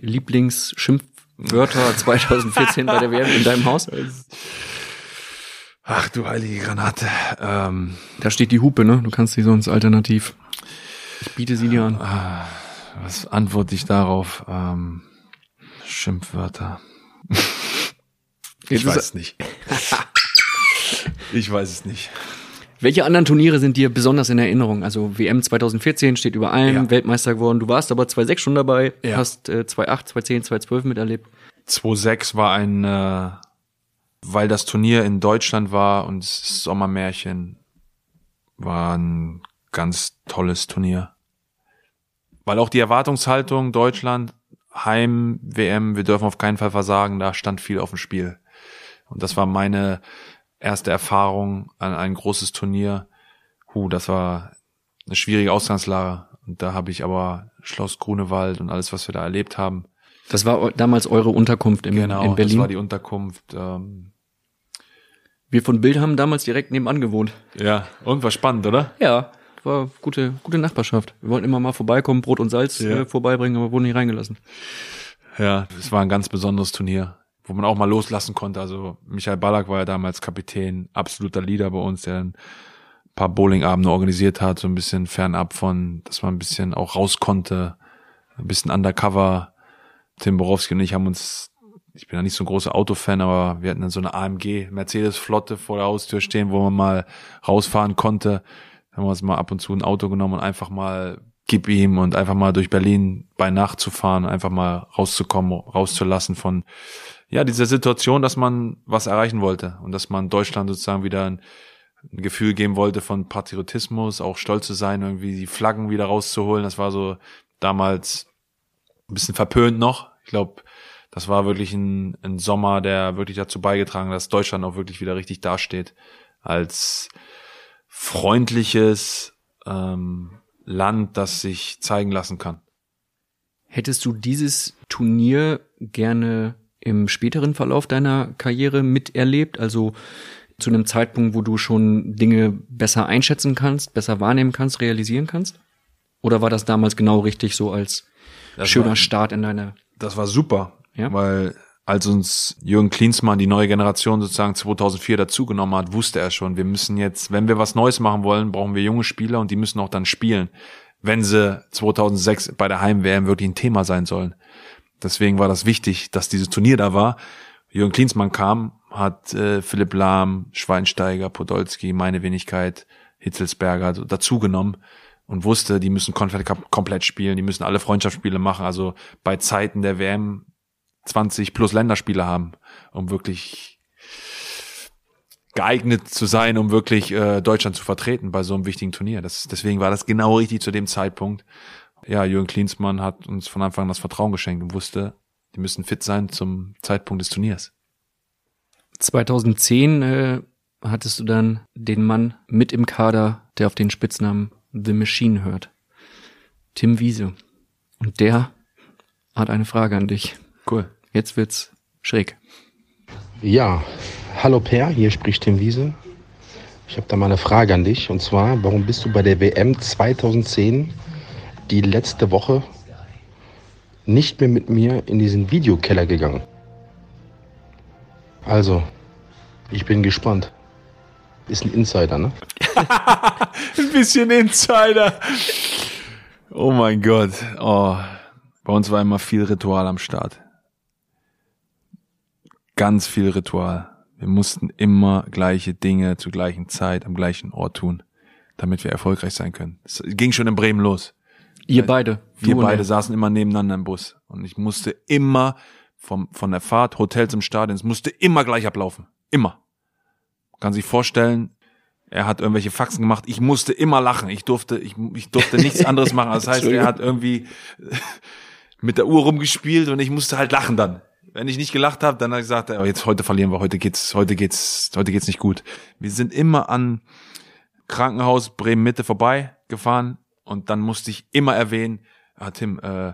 Lieblingsschimpfwörter 2014 bei der WM in deinem Haus? Ach du heilige Granate. Ähm, Da steht die Hupe, ne? Du kannst die sonst alternativ. Ich biete sie dir an. was antworte ich darauf? Ähm, Schimpfwörter. Jetzt ist- es nicht. ich weiß es nicht. Welche anderen Turniere sind dir besonders in Erinnerung? Also WM 2014 steht über allem, Ja. Weltmeister geworden. Du warst aber 2.6 schon dabei, Ja. hast äh, 2.8, 2.10, 2.12 miterlebt. 2-6 war ein, äh, weil das Turnier in Deutschland war und das Sommermärchen war ein ganz tolles Turnier. Weil auch die Erwartungshaltung Deutschland, Heim-WM, wir dürfen auf keinen Fall versagen, da stand viel auf dem Spiel. Und das war meine erste Erfahrung an ein großes Turnier. Huh, das war eine schwierige Ausgangslage. Und da habe ich aber Schloss Grunewald und alles, was wir da erlebt haben, Das war damals eure Unterkunft im, Genau, in Berlin. das war die Unterkunft. Ähm, Wir von Bild haben damals direkt nebenan gewohnt. ja, irgendwas spannend, oder? Ja, war gute, gute Nachbarschaft. Wir wollten immer mal vorbeikommen, Brot und Salz Ja. äh, vorbeibringen, aber wurden nicht reingelassen. Ja, es war ein ganz besonderes Turnier, wo man auch mal loslassen konnte. Also Michael Ballack war ja damals Kapitän, absoluter Leader bei uns, der ein paar Bowlingabende organisiert hat, so ein bisschen fernab von, dass man ein bisschen auch raus konnte, ein bisschen undercover. Tim Borowski und ich haben uns, ich bin ja nicht so ein großer Autofan, aber wir hatten dann so eine AMG Mercedes-Flotte vor der Haustür stehen, wo man mal rausfahren konnte. Da haben wir uns mal ab und zu ein Auto genommen und einfach mal gib ihm und einfach mal durch Berlin bei Nacht zu fahren, einfach mal rauszukommen, rauszulassen von ja dieser Situation, dass man was erreichen wollte und dass man Deutschland sozusagen wieder ein, ein Gefühl geben wollte von Patriotismus, auch stolz zu sein, irgendwie die Flaggen wieder rauszuholen. Das war so damals ein bisschen verpönt noch. Ich glaube, das war wirklich ein, ein Sommer, der wirklich dazu beigetragen hat, dass Deutschland auch wirklich wieder richtig dasteht als freundliches ähm, Land, das sich zeigen lassen kann. Hättest du dieses Turnier gerne im späteren Verlauf deiner Karriere miterlebt? Also zu einem Zeitpunkt, wo du schon Dinge besser einschätzen kannst, besser wahrnehmen kannst, realisieren kannst? Oder war das damals genau richtig so als Das schöner war- Start in deiner Das war super, Ja. weil als uns Jürgen Klinsmann, die neue Generation sozusagen 2004 dazugenommen hat, wusste er schon, wir müssen jetzt, wenn wir was Neues machen wollen, brauchen wir junge Spieler und die müssen auch dann spielen, wenn sie 2006 bei der Heim-WM wirklich ein Thema sein sollen. Deswegen war das wichtig, dass dieses Turnier da war. Jürgen Klinsmann kam, hat äh, Philipp Lahm, Schweinsteiger, Podolski, meine Wenigkeit, Hitzelsberger dazugenommen und wusste, die müssen komplett, komplett spielen, die müssen alle Freundschaftsspiele machen. Also bei Zeiten der WM 20 plus Länderspiele haben, um wirklich geeignet zu sein, um wirklich äh, Deutschland zu vertreten bei so einem wichtigen Turnier. Das, deswegen war das genau richtig zu dem Zeitpunkt. Ja, Jürgen Klinsmann hat uns von Anfang an das Vertrauen geschenkt und wusste, die müssen fit sein zum Zeitpunkt des Turniers. 2010 äh, hattest du dann den Mann mit im Kader, der auf den Spitznamen The Machine hört. Tim Wiese. Und der hat eine Frage an dich. Cool. Jetzt wird's schräg. Ja, hallo Per, hier spricht Tim Wiese. Ich habe da mal eine Frage an dich und zwar, warum bist du bei der WM 2010 die letzte Woche nicht mehr mit mir in diesen Videokeller gegangen? Also, ich bin gespannt. Ist ein Insider, ne? Ein bisschen Insider. Oh mein Gott. Oh. Bei uns war immer viel Ritual am Start. Ganz viel Ritual. Wir mussten immer gleiche Dinge zur gleichen Zeit am gleichen Ort tun, damit wir erfolgreich sein können. Es ging schon in Bremen los. Ihr beide. Wir beide saßen immer nebeneinander im Bus und ich musste immer vom, von der Fahrt, Hotel zum Stadion, es musste immer gleich ablaufen. Immer. Kann sich vorstellen, er hat irgendwelche Faxen gemacht. Ich musste immer lachen. Ich durfte, ich, ich durfte nichts anderes machen. Das heißt, er hat irgendwie mit der Uhr rumgespielt und ich musste halt lachen dann. Wenn ich nicht gelacht habe, dann hat er gesagt, oh, jetzt heute verlieren wir, heute geht's, heute geht's, heute geht's nicht gut. Wir sind immer an Krankenhaus Bremen Mitte vorbei gefahren und dann musste ich immer erwähnen, ah Tim, äh,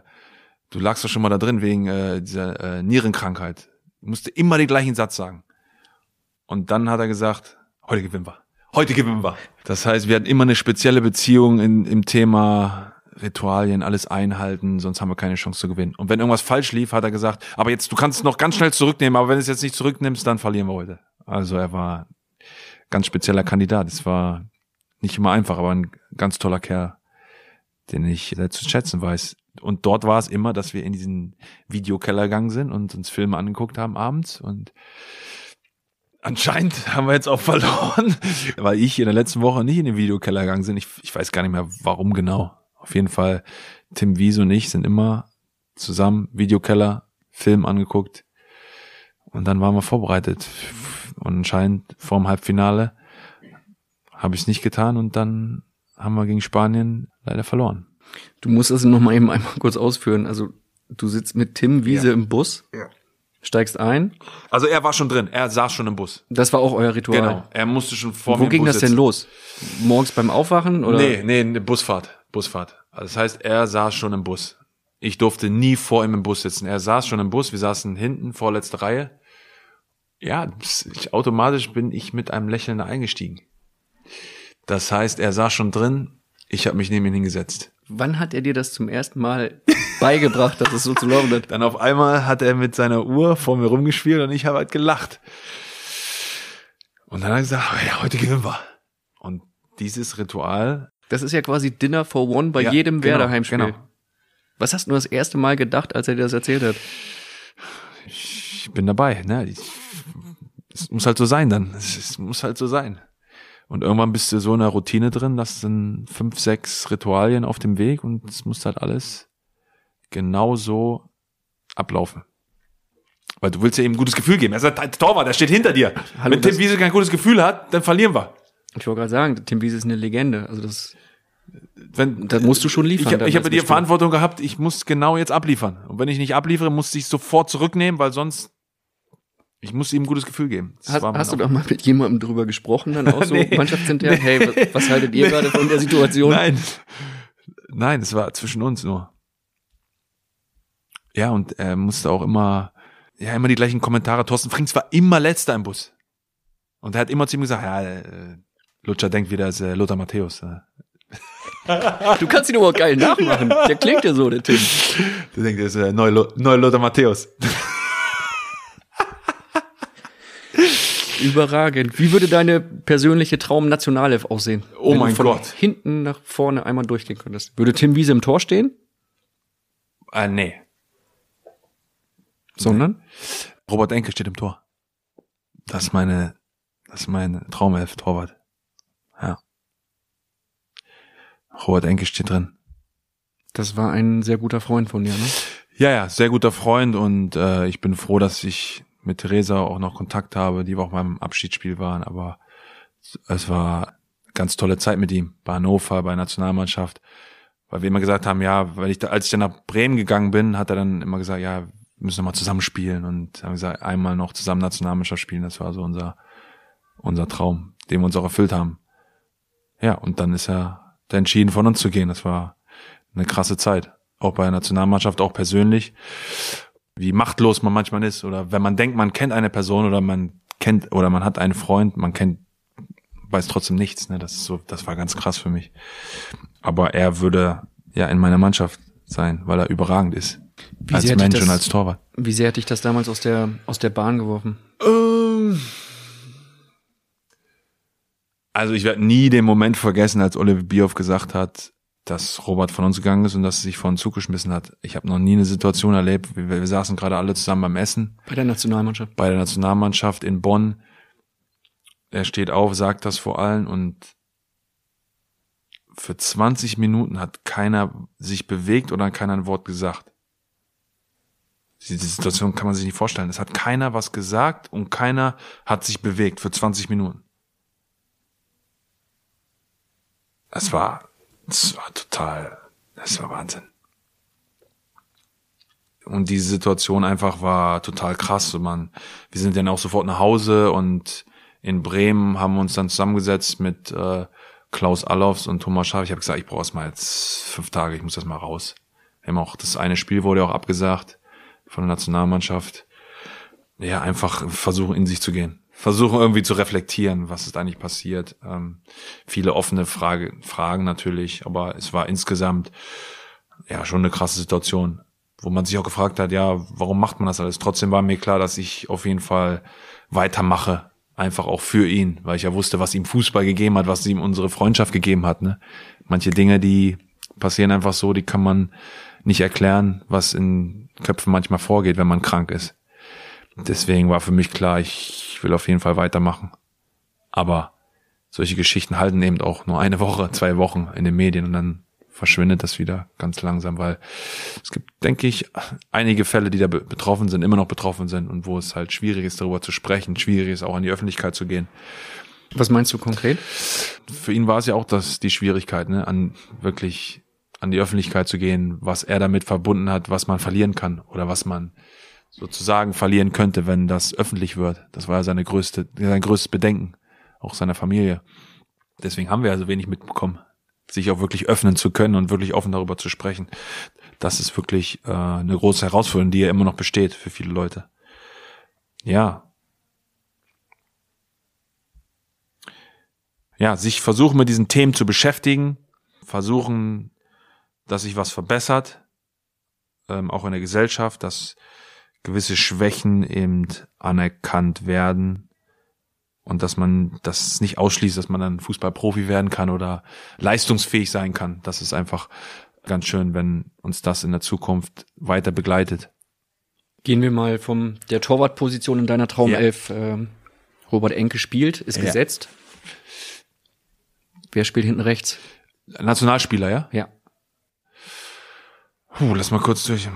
du lagst doch schon mal da drin wegen äh, dieser äh, Nierenkrankheit. Ich musste immer den gleichen Satz sagen. Und dann hat er gesagt, heute gewinnen wir. Heute gewinnen wir. Das heißt, wir hatten immer eine spezielle Beziehung in, im Thema Ritualien, alles einhalten, sonst haben wir keine Chance zu gewinnen. Und wenn irgendwas falsch lief, hat er gesagt, aber jetzt, du kannst es noch ganz schnell zurücknehmen, aber wenn du es jetzt nicht zurücknimmst, dann verlieren wir heute. Also er war ganz spezieller Kandidat. Es war nicht immer einfach, aber ein ganz toller Kerl, den ich sehr zu schätzen weiß. Und dort war es immer, dass wir in diesen Videokeller gegangen sind und uns Filme angeguckt haben abends und Anscheinend haben wir jetzt auch verloren, weil ich in der letzten Woche nicht in den Videokeller gegangen bin. Ich, ich weiß gar nicht mehr, warum genau. Auf jeden Fall, Tim Wiese und ich sind immer zusammen Videokeller, Film angeguckt und dann waren wir vorbereitet. Und anscheinend vor dem Halbfinale habe ich es nicht getan und dann haben wir gegen Spanien leider verloren. Du musst das noch mal eben einmal kurz ausführen. Also du sitzt mit Tim Wiese im Bus, steigst ein. Also er war schon drin, er saß schon im Bus. Das war auch euer Ritual. Genau, er musste schon vor Wo ging das denn sitzen. los? Morgens beim Aufwachen oder? Nee, nee, eine Busfahrt. Busfahrt. Also das heißt, er saß schon im Bus. Ich durfte nie vor ihm im Bus sitzen. Er saß schon im Bus, wir saßen hinten, vorletzte Reihe. Ja, ich, automatisch bin ich mit einem Lächeln da eingestiegen. Das heißt, er saß schon drin, ich habe mich neben ihn hingesetzt. Wann hat er dir das zum ersten Mal beigebracht, dass es so zu laufen hat? Dann auf einmal hat er mit seiner Uhr vor mir rumgespielt und ich habe halt gelacht. Und dann hat er gesagt, oh ja, heute gewinnen wir. Und dieses Ritual. Das ist ja quasi Dinner for One bei Ja, jedem genau, Werder-Heimspiel. genau. Was hast du das erste Mal gedacht, als er dir das erzählt hat? Ich bin dabei, ne? Ich, es muss halt so sein dann. Es, es muss halt so sein. Und irgendwann bist du so in einer Routine drin, das sind fünf, sechs Ritualien auf dem Weg und es muss halt alles genau so ablaufen. Weil du willst ja ihm ein gutes Gefühl geben. Er sagt, der Torwart, der steht hinter dir. Hallo, Wenn Tim Wiese kein gutes Gefühl hat, dann verlieren wir. Ich wollte gerade sagen, Tim Wiese ist eine Legende. Also das, Wenn, da musst du schon liefern. ich habe dann ich hab als die. Verantwortung gehabt, ich muss genau jetzt abliefern. Und wenn ich nicht abliefere, muss ich sofort zurücknehmen, weil sonst, ich muss ihm ein gutes Gefühl geben. Das Hast, hast du doch mal mit jemandem drüber gesprochen, dann auch so Nee. mannschaftsintern? Hey, was, was haltet ihr gerade von der Situation? Nein. Nein, es war zwischen uns nur. Ja, und er musste auch immer, ja, immer die gleichen Kommentare. Thorsten Frings war immer letzter im Bus. Und er hat immer zu ihm gesagt, ja, äh, Lutscher denkt wieder, es ist äh, Lothar Matthäus. Äh. Du kannst ihn aber auch geil nachmachen. Der klingt ja so, der Tim. Der denkt, er ist äh, neue, Lo neue Lothar Matthäus. Überragend. Wie würde deine persönliche Traum-Nationalelf aussehen? Oh wenn du mein von Gott. Hinten nach vorne einmal durchgehen könntest. Würde Tim Wiese im Tor stehen? Äh, nee. Sondern? Robert Enke steht im Tor. Das ist meine, das ist mein Traumelf, Torwart. Ja. Robert Enke steht drin. Das war ein sehr guter Freund von dir, ne? Ja, ja, sehr guter Freund und äh, ich bin froh, dass ich mit Theresa auch noch Kontakt habe, die auch beim Abschiedsspiel waren, aber es war ganz tolle Zeit mit ihm bei Hannover, bei Nationalmannschaft, weil wir immer gesagt haben, ja, weil ich da, als ich dann nach Bremen gegangen bin, hat er dann immer gesagt, ja, wir müssen noch mal zusammen und haben gesagt, einmal noch zusammen Nationalmannschaft spielen, das war so unser unser Traum, den wir uns auch erfüllt haben. Ja, und dann ist er da entschieden von uns zu gehen, das war eine krasse Zeit auch bei der Nationalmannschaft, auch persönlich, wie machtlos man manchmal ist oder wenn man denkt, man kennt eine Person oder man kennt oder man hat einen Freund, man kennt, weiß trotzdem nichts. Ne? Das ist so, das war ganz krass für mich. Aber er würde ja in meiner Mannschaft sein, weil er überragend ist. Wie als Mensch und das- als Torwart. Wie sehr hat dich das damals aus der, aus der Bahn geworfen? Ähm, Also ich werde nie den Moment vergessen, als Oliver Bierhoff gesagt hat, dass Robert von uns gegangen ist und dass er sich vor den Zug geschmissen hat. Ich habe noch nie eine Situation erlebt. Wir, wir saßen gerade alle zusammen beim Essen Bei der Nationalmannschaft. bei der Nationalmannschaft in Bonn. Er steht auf, sagt das vor allen und für 20 Minuten hat keiner sich bewegt oder keiner ein Wort gesagt. Diese Situation kann man sich nicht vorstellen. Es hat keiner was gesagt und keiner hat sich bewegt für 20 Minuten. Es war, es war total, es war Wahnsinn. Und diese Situation einfach war total krass. Man, wir sind dann auch sofort nach Hause und in Bremen haben wir uns dann zusammengesetzt mit äh, Klaus Allofs und Thomas Schaaf. Ich habe gesagt, ich brauche erst mal jetzt fünf Tage, ich muss das mal raus. Wir haben auch das eine Spiel wurde auch abgesagt von der Nationalmannschaft. Ja, einfach versuchen in sich zu gehen. Versuchen irgendwie zu reflektieren, was ist eigentlich passiert. Ähm, viele offene Frage, Fragen natürlich, aber es war insgesamt ja schon eine krasse Situation, wo man sich auch gefragt hat, ja, warum macht man das alles? Trotzdem war mir klar, dass ich auf jeden Fall weitermache, einfach auch für ihn, weil ich ja wusste, was ihm Fußball gegeben hat, was ihm unsere Freundschaft gegeben hat. Ne? Manche Dinge, die passieren einfach so, die kann man nicht erklären, was in Köpfen manchmal vorgeht, wenn man krank ist. Deswegen war für mich klar, ich will auf jeden Fall weitermachen. Aber solche Geschichten halten eben auch nur eine Woche, zwei Wochen in den Medien und dann verschwindet das wieder ganz langsam, weil es gibt, denke ich, einige Fälle, die da be- betroffen sind, immer noch betroffen sind und wo es halt schwierig ist, darüber zu sprechen, schwierig ist, auch an die Öffentlichkeit zu gehen. Was meinst du konkret? Für ihn war es ja auch das, die Schwierigkeit, ne, an wirklich an die Öffentlichkeit zu gehen, was er damit verbunden hat, was man verlieren kann oder was man sozusagen verlieren könnte, wenn das öffentlich wird. Das war ja seine größte, sein größtes Bedenken, auch seiner Familie. Deswegen haben wir ja so wenig mitbekommen, sich auch wirklich öffnen zu können und wirklich offen darüber zu sprechen. das ist wirklich äh, eine große Herausforderung, die ja immer noch besteht für viele Leute. Ja. Ja, sich versuchen mit diesen Themen zu beschäftigen, versuchen, dass sich was verbessert, ähm, auch in der Gesellschaft, dass gewisse Schwächen eben anerkannt werden und dass man das nicht ausschließt, dass man dann Fußballprofi werden kann oder leistungsfähig sein kann. Das ist einfach ganz schön, wenn uns das in der Zukunft weiter begleitet. Gehen wir mal vom der Torwartposition in deiner Traumelf. Ja. Ähm, Robert Enke spielt, ist ja. gesetzt. Wer spielt hinten rechts? Nationalspieler, ja? Ja. Puh, lass mal kurz durch.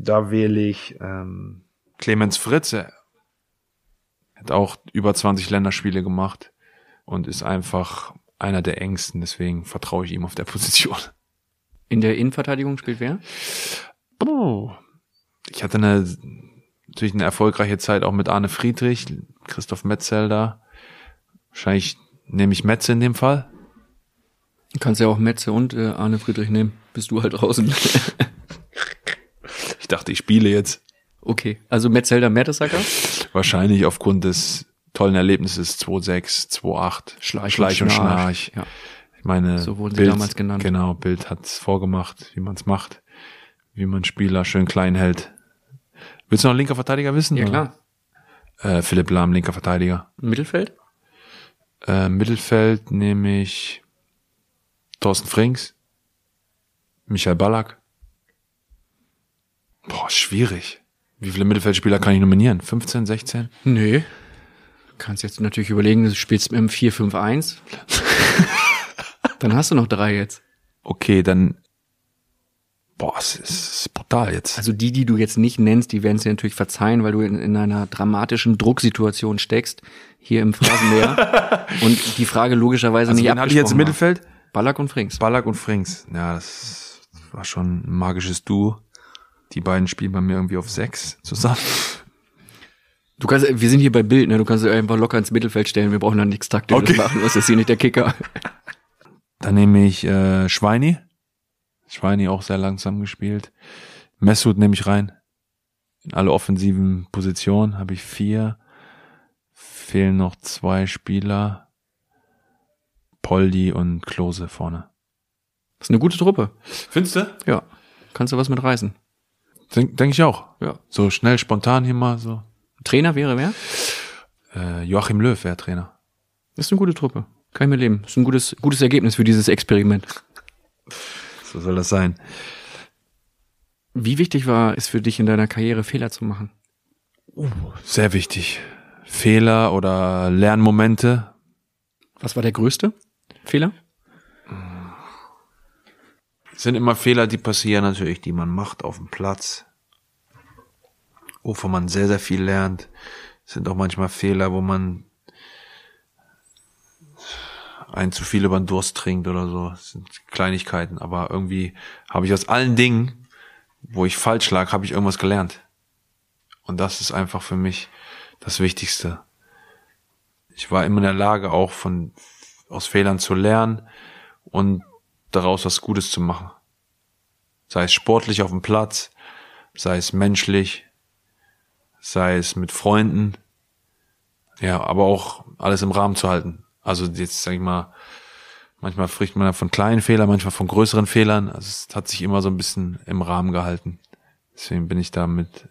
Da wähle ich ähm, Clemens Fritze. Hat auch über 20 Länderspiele gemacht und ist einfach einer der engsten, deswegen vertraue ich ihm auf der Position. In der Innenverteidigung spielt wer? Oh. Ich hatte eine natürlich eine erfolgreiche Zeit auch mit Arne Friedrich, Christoph Metzel da. Wahrscheinlich nehme ich Metze in dem Fall. Du kannst ja auch Metze und äh, Arne Friedrich nehmen. Bist du halt draußen. ich dachte, ich spiele jetzt. Okay, also Metzelder Mertesacker? Wahrscheinlich aufgrund des tollen Erlebnisses 2.6, 2.8, Schleich, Schleich und Schnarch. Ja. Ich meine, so wurden Bild, sie damals genannt. Genau, Bild hat's vorgemacht, wie man's macht, wie man Spieler schön klein hält. Willst du noch linker Verteidiger wissen? Ja, klar. Äh, Philipp Lahm, linker Verteidiger. Mittelfeld? Äh, Mittelfeld nehme ich Thorsten Frings, Michael Ballack. Boah, schwierig. Wie viele Mittelfeldspieler kann ich nominieren? 15, 16? Nee. Du kannst jetzt natürlich überlegen, du spielst mit dem 4-5-1. dann hast du noch drei jetzt. Okay, dann Boah, es ist brutal jetzt. Also die, die du jetzt nicht nennst, die werden es dir natürlich verzeihen, weil du in, in einer dramatischen Drucksituation steckst, hier im Phrasenmeer. und die Frage logischerweise also nicht abgesprochen ich jetzt im Mittelfeld? Ballack und Frings. Ballack und Frings. Ja, das war schon ein magisches Duo. Die beiden spielen bei mir irgendwie auf sechs zusammen. Du kannst, wir sind hier bei Bild, ne? Du kannst einfach locker ins Mittelfeld stellen. Wir brauchen da nichts taktisches okay. machen. Das ist hier nicht der Kicker. Dann nehme ich äh, Schweini. Schweini auch sehr langsam gespielt. Messut nehme ich rein. In alle offensiven Positionen habe ich vier. Fehlen noch zwei Spieler. Poldi und Klose vorne. Das ist eine gute Truppe. Findest du? Ja. Kannst du was mit reißen? Denke denk ich auch. Ja. So schnell, spontan hier mal so. Trainer wäre wer? Äh, Joachim Löw wäre Trainer. Das ist eine gute Truppe. Kann ich mir leben. Das ist ein gutes, gutes Ergebnis für dieses Experiment. So soll das sein. Wie wichtig war es für dich in deiner Karriere, Fehler zu machen? Uh, sehr wichtig. Fehler oder Lernmomente. Was war der größte Fehler? Sind immer Fehler, die passieren natürlich, die man macht auf dem Platz, wovon man sehr, sehr viel lernt. Sind auch manchmal Fehler, wo man ein zu viel über den Durst trinkt oder so. Das sind Kleinigkeiten, aber irgendwie habe ich aus allen Dingen, wo ich falsch lag, habe ich irgendwas gelernt. Und das ist einfach für mich das Wichtigste. Ich war immer in der Lage, auch von aus Fehlern zu lernen und daraus was Gutes zu machen. Sei es sportlich auf dem Platz, sei es menschlich, sei es mit Freunden, ja, aber auch alles im Rahmen zu halten. Also jetzt sag ich mal, manchmal spricht man ja von kleinen Fehlern, manchmal von größeren Fehlern. Also es hat sich immer so ein bisschen im Rahmen gehalten. Deswegen bin ich damit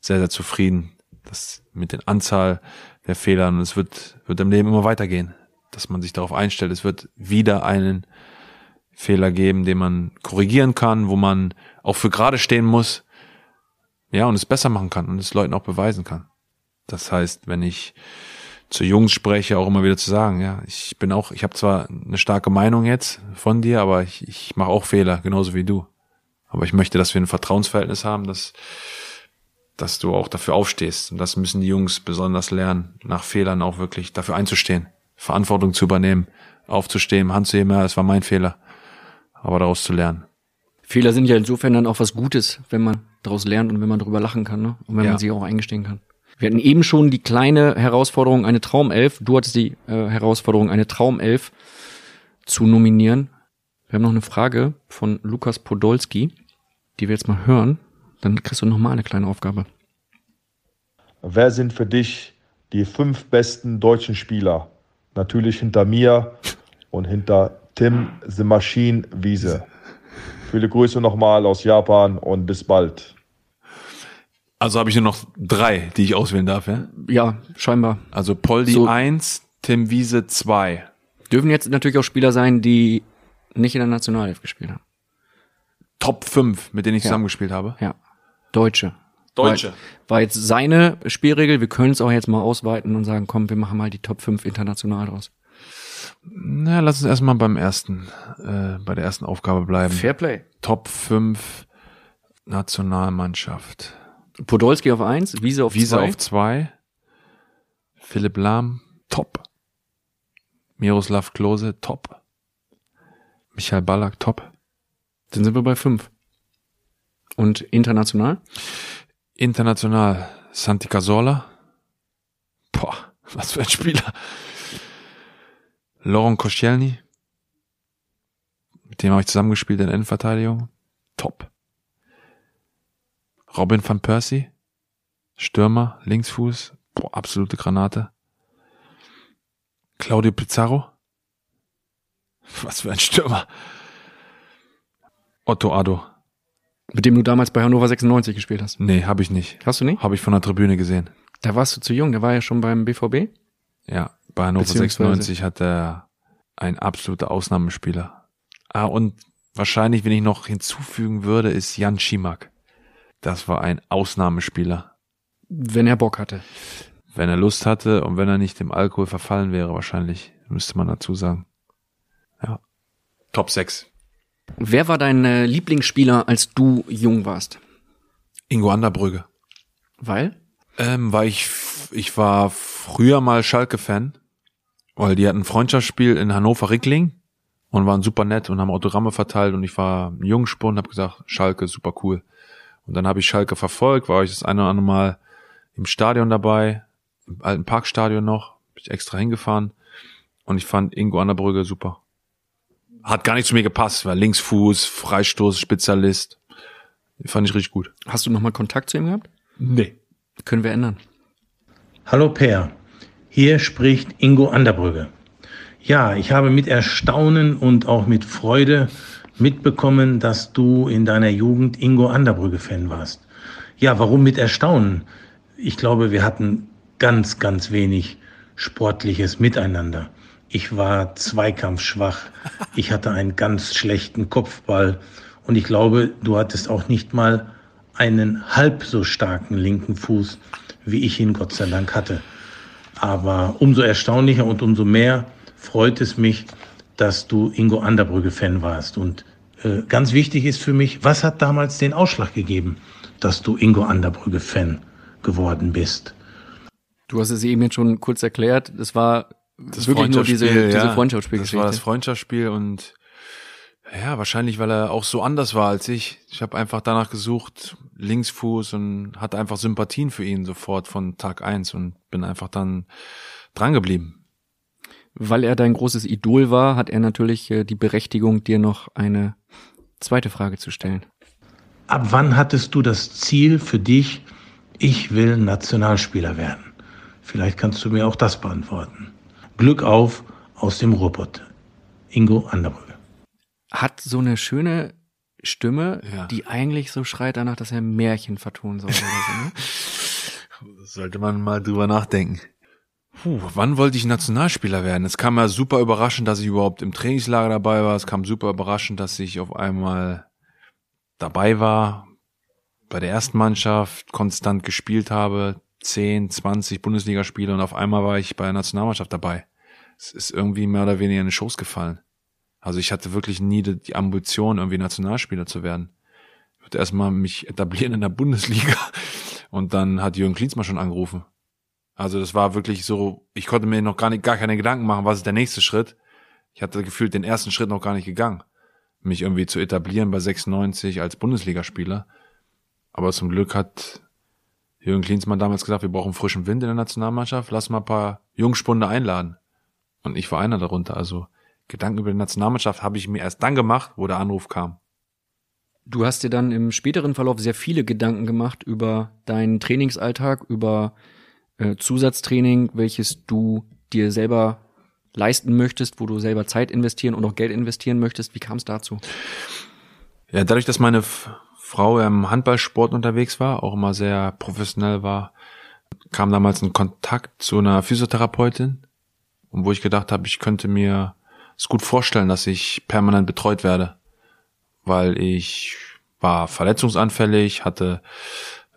sehr, sehr zufrieden, dass mit der Anzahl der Fehler und es wird, wird im Leben immer weitergehen, dass man sich darauf einstellt. Es wird wieder einen Fehler geben, den man korrigieren kann, wo man auch für gerade stehen muss. Ja, und es besser machen kann und es Leuten auch beweisen kann. Das heißt, wenn ich zu Jungs spreche, auch immer wieder zu sagen, ja, ich bin auch, ich habe zwar eine starke Meinung jetzt von dir, aber ich, ich mache auch Fehler, genauso wie du. Aber ich möchte, dass wir ein Vertrauensverhältnis haben, dass, dass du auch dafür aufstehst. Und das müssen die Jungs besonders lernen, nach Fehlern auch wirklich dafür einzustehen, Verantwortung zu übernehmen, aufzustehen, Hand zu heben, ja, das war mein Fehler, aber daraus zu lernen. Fehler sind ja insofern dann auch was Gutes, wenn man daraus lernt und wenn man darüber lachen kann, ne? Und wenn ja. man sie auch eingestehen kann. Wir hatten eben schon die kleine Herausforderung, eine Traumelf. Du hattest die äh, Herausforderung, eine Traumelf zu nominieren. Wir haben noch eine Frage von Lukas Podolski, die wir jetzt mal hören. Dann kriegst du noch mal eine kleine Aufgabe. Wer sind für dich die fünf besten deutschen Spieler? Natürlich hinter mir und hinter Tim The Machine Wiese. Viele Grüße nochmal aus Japan und bis bald. Also habe ich nur noch drei, die ich auswählen darf, ja? Ja, scheinbar. Also Poldi So. 1, Tim Wiese 2. Dürfen jetzt natürlich auch Spieler sein, die nicht in der Nationalelf gespielt haben. Top 5, mit denen ich Ja. zusammengespielt habe. Ja. Deutsche. Deutsche. War, war jetzt seine Spielregel. Wir können es auch jetzt mal ausweiten und sagen, komm, wir machen mal die Top 5 international draus. Na, lass uns erstmal beim ersten, äh, bei der ersten Aufgabe bleiben. Fairplay. Top 5 Nationalmannschaft. Podolski auf 1, Wiese auf 2. Wiese auf 2. Philipp Lahm, top. Miroslav Klose, top. Michael Ballack, top. Dann sind wir bei 5. Und international? International Santi Cazorla. Boah, was für ein Spieler. Laurent Koscielny. Mit dem habe ich zusammengespielt in Innenverteidigung. Top. Robin van Persie. Stürmer, Linksfuß. Boah, absolute Granate. Claudio Pizarro. Was für ein Stürmer. Otto Addo. Mit dem du damals bei Hannover 96 gespielt hast. Nee, habe ich nicht. Hast du nicht? Habe ich von der Tribüne gesehen. Da warst du zu jung, der war ja schon beim BVB. Ja, bei Hannover Beziehungsweise- 96 hat er ein absoluter Ausnahmespieler. Ah, und wahrscheinlich, wenn ich noch hinzufügen würde, ist Jan Schimak. Das war ein Ausnahmespieler. Wenn er Bock hatte. Wenn er Lust hatte und wenn er nicht dem Alkohol verfallen wäre, wahrscheinlich, müsste man dazu sagen. Ja. Top 6. Wer war dein äh, Lieblingsspieler, als du jung warst? Ingo Anderbrügge. Weil? Ähm, weil ich, ich war früher mal Schalke-Fan, weil die hatten ein Freundschaftsspiel in Hannover-Rickling und waren super nett und haben Autogramme verteilt und ich war ein Jungspund und habe gesagt, Schalke, super cool. Und dann habe ich Schalke verfolgt, war ich das eine oder andere Mal im Stadion dabei, im alten Parkstadion noch, bin ich extra hingefahren und ich fand Ingo Anderbrügge super. Hat gar nicht zu mir gepasst, war Linksfuß, Freistoß, Spezialist. Fand ich richtig gut. Hast du nochmal Kontakt zu ihm gehabt? Nee. Können wir ändern. Hallo Per, hier spricht Ingo Anderbrügge. Ja, ich habe mit Erstaunen und auch mit Freude mitbekommen, dass du in deiner Jugend Ingo Anderbrügge-Fan warst. Ja, warum mit Erstaunen? Ich glaube, wir hatten ganz, ganz wenig sportliches Miteinander. Ich war zweikampfschwach, ich hatte einen ganz schlechten Kopfball und ich glaube, du hattest auch nicht mal einen halb so starken linken Fuß, wie ich ihn Gott sei Dank hatte. Aber umso erstaunlicher und umso mehr freut es mich, dass du Ingo Anderbrügge-Fan warst. Und äh, ganz wichtig ist für mich, was hat damals den Ausschlag gegeben, dass du Ingo Anderbrügge-Fan geworden bist? Du hast es eben jetzt schon kurz erklärt. Es war wirklich nur diese, Freundschaftsspiel, diese ja. Das war das Freundschaftsspielgeschichte. Freundschaftsspiel und ja, wahrscheinlich, weil er auch so anders war als ich. Ich habe einfach danach gesucht, Linksfuß und hatte einfach Sympathien für ihn sofort von Tag eins und bin einfach dann dran geblieben. Weil er dein großes Idol war, hat er natürlich äh, die Berechtigung, dir noch eine zweite Frage zu stellen. Ab wann hattest du das Ziel für dich, ich will Nationalspieler werden? Vielleicht kannst du mir auch das beantworten. Glück auf aus dem Ruhrpott. Ingo Anderbrügge. Hat so eine schöne Stimme, Ja. die eigentlich so schreit danach, dass er Märchen vertonen soll oder so, ne? Sollte man mal drüber nachdenken. Puh, wann wollte ich Nationalspieler werden? Es kam ja super überraschend, dass ich überhaupt im Trainingslager dabei war. Es kam super überraschend, dass ich auf einmal dabei war, bei der ersten Mannschaft konstant gespielt habe, 10, 20 Bundesligaspiele und auf einmal war ich bei der Nationalmannschaft dabei. Es ist irgendwie mehr oder weniger in den Schoß gefallen. Also ich hatte wirklich nie die Ambition, irgendwie Nationalspieler zu werden. Ich würde erstmal mich etablieren in der Bundesliga und dann hat Jürgen Klinsmann schon angerufen. Also das war wirklich so, ich konnte mir noch gar nicht, gar keine Gedanken machen, was ist der nächste Schritt. Ich hatte gefühlt den ersten Schritt noch gar nicht gegangen, mich irgendwie zu etablieren bei 96 als Bundesligaspieler. Aber zum Glück hat Jürgen Klinsmann damals gesagt, wir brauchen frischen Wind in der Nationalmannschaft, lass mal ein paar Jungspunde einladen. Und ich war einer darunter, also Gedanken über die Nationalmannschaft habe ich mir erst dann gemacht, wo der Anruf kam. Du hast dir dann im späteren Verlauf sehr viele Gedanken gemacht über deinen Trainingsalltag, über äh, Zusatztraining, welches du dir selber leisten möchtest, wo du selber Zeit investieren und auch Geld investieren möchtest. Wie kam es dazu? Ja, dadurch, dass meine F Frau im Handballsport unterwegs war, auch immer sehr professionell war, kam damals ein Kontakt zu einer Physiotherapeutin, wo ich gedacht habe, ich könnte mir es gut vorstellen, dass ich permanent betreut werde, weil ich war verletzungsanfällig, hatte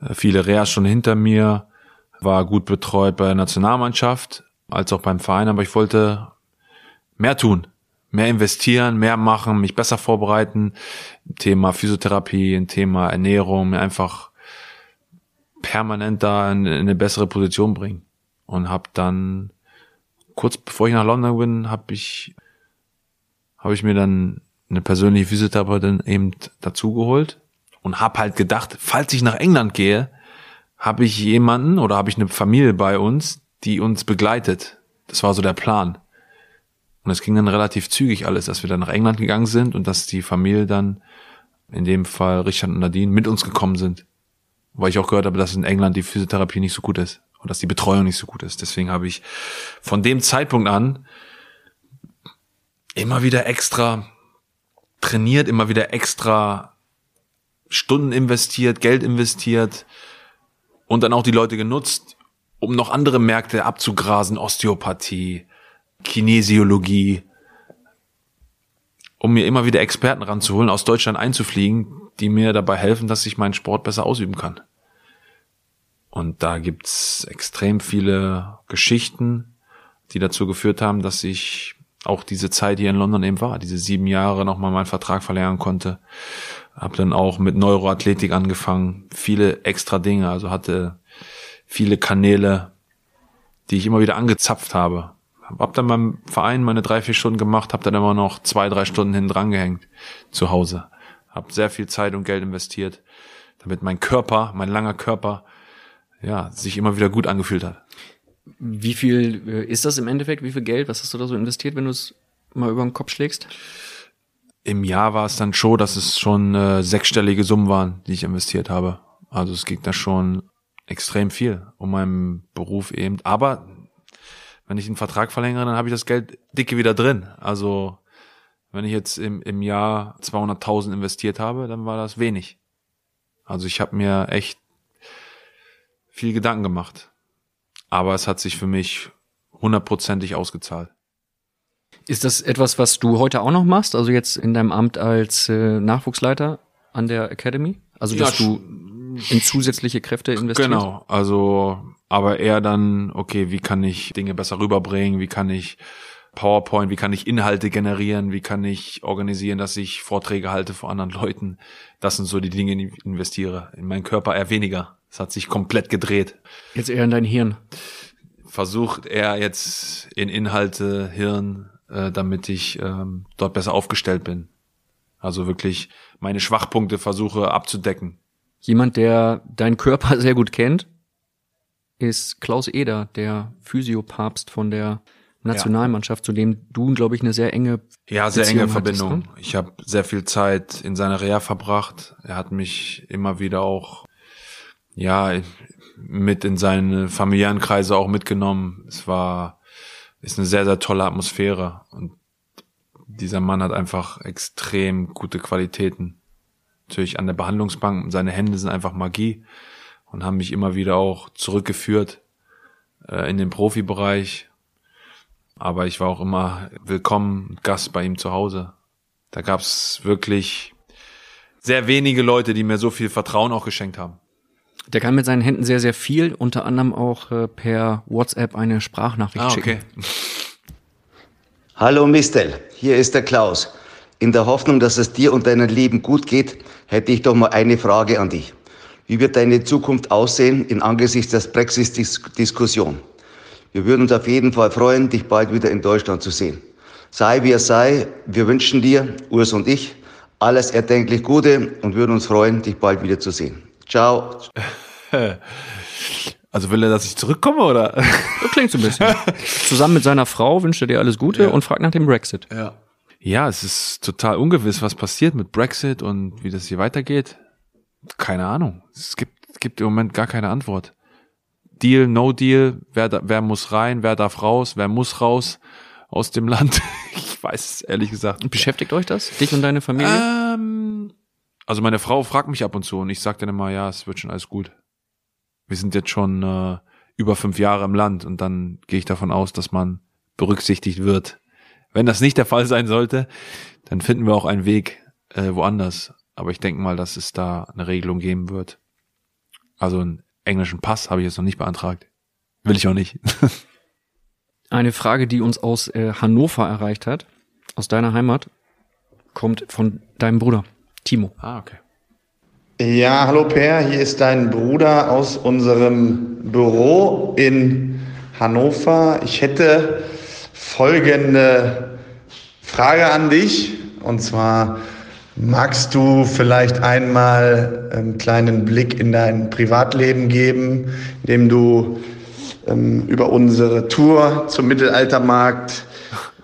äh, viele Reas schon hinter mir, war gut betreut bei der Nationalmannschaft als auch beim Verein, aber ich wollte mehr tun, mehr investieren, mehr machen, mich besser vorbereiten. Thema Physiotherapie, ein Thema Ernährung, mir einfach permanent da in, in eine bessere Position bringen. Und habe dann kurz bevor ich nach London bin, habe ich habe ich mir dann eine persönliche Physiotherapeutin eben dazugeholt und habe halt gedacht, falls ich nach England gehe, habe ich jemanden oder habe ich eine Familie bei uns, die uns begleitet. Das war so der Plan. Und es ging dann relativ zügig alles, dass wir dann nach England gegangen sind und dass die Familie dann, in dem Fall Richard und Nadine, mit uns gekommen sind. Weil ich auch gehört habe, dass in England die Physiotherapie nicht so gut ist und dass die Betreuung nicht so gut ist. Deswegen habe ich von dem Zeitpunkt an immer wieder extra trainiert, immer wieder extra Stunden investiert, Geld investiert und dann auch die Leute genutzt, um noch andere Märkte abzugrasen, Osteopathie, Kinesiologie, um mir immer wieder Experten ranzuholen, aus Deutschland einzufliegen, die mir dabei helfen, dass ich meinen Sport besser ausüben kann. Und da gibt's extrem viele Geschichten, die dazu geführt haben, dass ich auch diese Zeit hier in London eben war, diese sieben Jahre nochmal meinen Vertrag verlängern konnte. Hab dann auch mit Neuroathletik angefangen, viele extra Dinge, also hatte viele Kanäle, die ich immer wieder angezapft habe. Hab dann beim Verein meine drei, vier Stunden gemacht, hab dann immer noch zwei, drei Stunden hinten dran gehängt zu Hause. Hab sehr viel Zeit und Geld investiert, damit mein Körper, mein langer Körper, ja, sich immer wieder gut angefühlt hat. Wie viel äh, ist das im Endeffekt? Wie viel Geld? Was hast du da so investiert, wenn du es mal über den Kopf schlägst? Im Jahr war es dann schon, dass es schon äh, sechsstellige Summen waren, die ich investiert habe. Also es ging da schon extrem viel um meinen Beruf eben. Aber wenn ich einen Vertrag verlängere, dann habe ich das Geld dicke wieder drin. Also wenn ich jetzt im, im Jahr 200.000 investiert habe, dann war das wenig. Also ich habe mir echt viel Gedanken gemacht aber es hat sich für mich hundertprozentig ausgezahlt. Ist das etwas, was du heute auch noch machst? Also jetzt in deinem Amt als äh, Nachwuchsleiter an der Academy? Also dass ja, du in zusätzliche Kräfte investierst? Genau, also aber eher dann, okay, wie kann ich Dinge besser rüberbringen, wie kann ich PowerPoint, wie kann ich Inhalte generieren, wie kann ich organisieren, dass ich Vorträge halte vor anderen Leuten. Das sind so die Dinge, die ich investiere. In meinen Körper eher weniger. Es hat sich komplett gedreht. Jetzt eher in dein Hirn. Versucht er jetzt in Inhalte, Hirn, äh, damit ich ähm, dort besser aufgestellt bin. Also wirklich meine Schwachpunkte versuche abzudecken. Jemand, der deinen Körper sehr gut kennt, ist Klaus Eder, der Physiopapst von der Nationalmannschaft, ja. zu dem du, glaube ich, eine sehr enge ja sehr enge Verbindung. Hattest, ne? Ich habe sehr viel Zeit in seiner Reha verbracht. Er hat mich immer wieder auch ja, mit in seine familiären Kreise auch mitgenommen. Es war, ist eine sehr, sehr tolle Atmosphäre und dieser Mann hat einfach extrem gute Qualitäten. Natürlich an der Behandlungsbank, seine Hände sind einfach Magie und haben mich immer wieder auch zurückgeführt äh, in den Profibereich. Aber ich war auch immer willkommen, Gast bei ihm zu Hause. Da gab's wirklich sehr wenige Leute, die mir so viel Vertrauen auch geschenkt haben. Der kann mit seinen Händen sehr, sehr viel, unter anderem auch äh, per WhatsApp eine Sprachnachricht ah, okay. schicken. Hallo Mistel, hier ist der Klaus. In der Hoffnung, dass es dir und deinen Lieben gut geht, hätte ich doch mal eine Frage an dich. Wie wird deine Zukunft aussehen in Angesichts der Brexit-Diskussion? Wir würden uns auf jeden Fall freuen, dich bald wieder in Deutschland zu sehen. Sei wie es sei, wir wünschen dir, Urs und ich, alles erdenklich Gute und würden uns freuen, dich bald wieder zu sehen. Ciao. Also will er, dass ich zurückkomme, oder? Das klingt so ein bisschen. Zusammen mit seiner Frau wünscht er dir alles Gute ja. und fragt nach dem Brexit. Ja. Ja, es ist total ungewiss, was passiert mit Brexit und wie das hier weitergeht. Keine Ahnung. Es gibt, es gibt im Moment gar keine Antwort. Deal, no Deal, wer, da, wer muss rein, wer darf raus, wer muss raus aus dem Land. ich weiß es ehrlich gesagt. Beschäftigt euch das? Dich und deine Familie? Ähm, also meine Frau fragt mich ab und zu und ich sage dann immer, ja, es wird schon alles gut. Wir sind jetzt schon äh, über fünf Jahre im Land und dann gehe ich davon aus, dass man berücksichtigt wird. Wenn das nicht der Fall sein sollte, dann finden wir auch einen Weg äh, woanders. Aber ich denke mal, dass es da eine Regelung geben wird. Also einen englischen Pass habe ich jetzt noch nicht beantragt. Will ich auch nicht. Eine Frage, die uns aus äh, Hannover erreicht hat, aus deiner Heimat, kommt von deinem Bruder, Timo. Ah, okay. Ja, hallo Per, hier ist dein Bruder aus unserem Büro in Hannover. Ich hätte folgende Frage an dich. Und zwar, magst du vielleicht einmal einen kleinen Blick in dein Privatleben geben, indem du ähm, über unsere Tour zum Mittelaltermarkt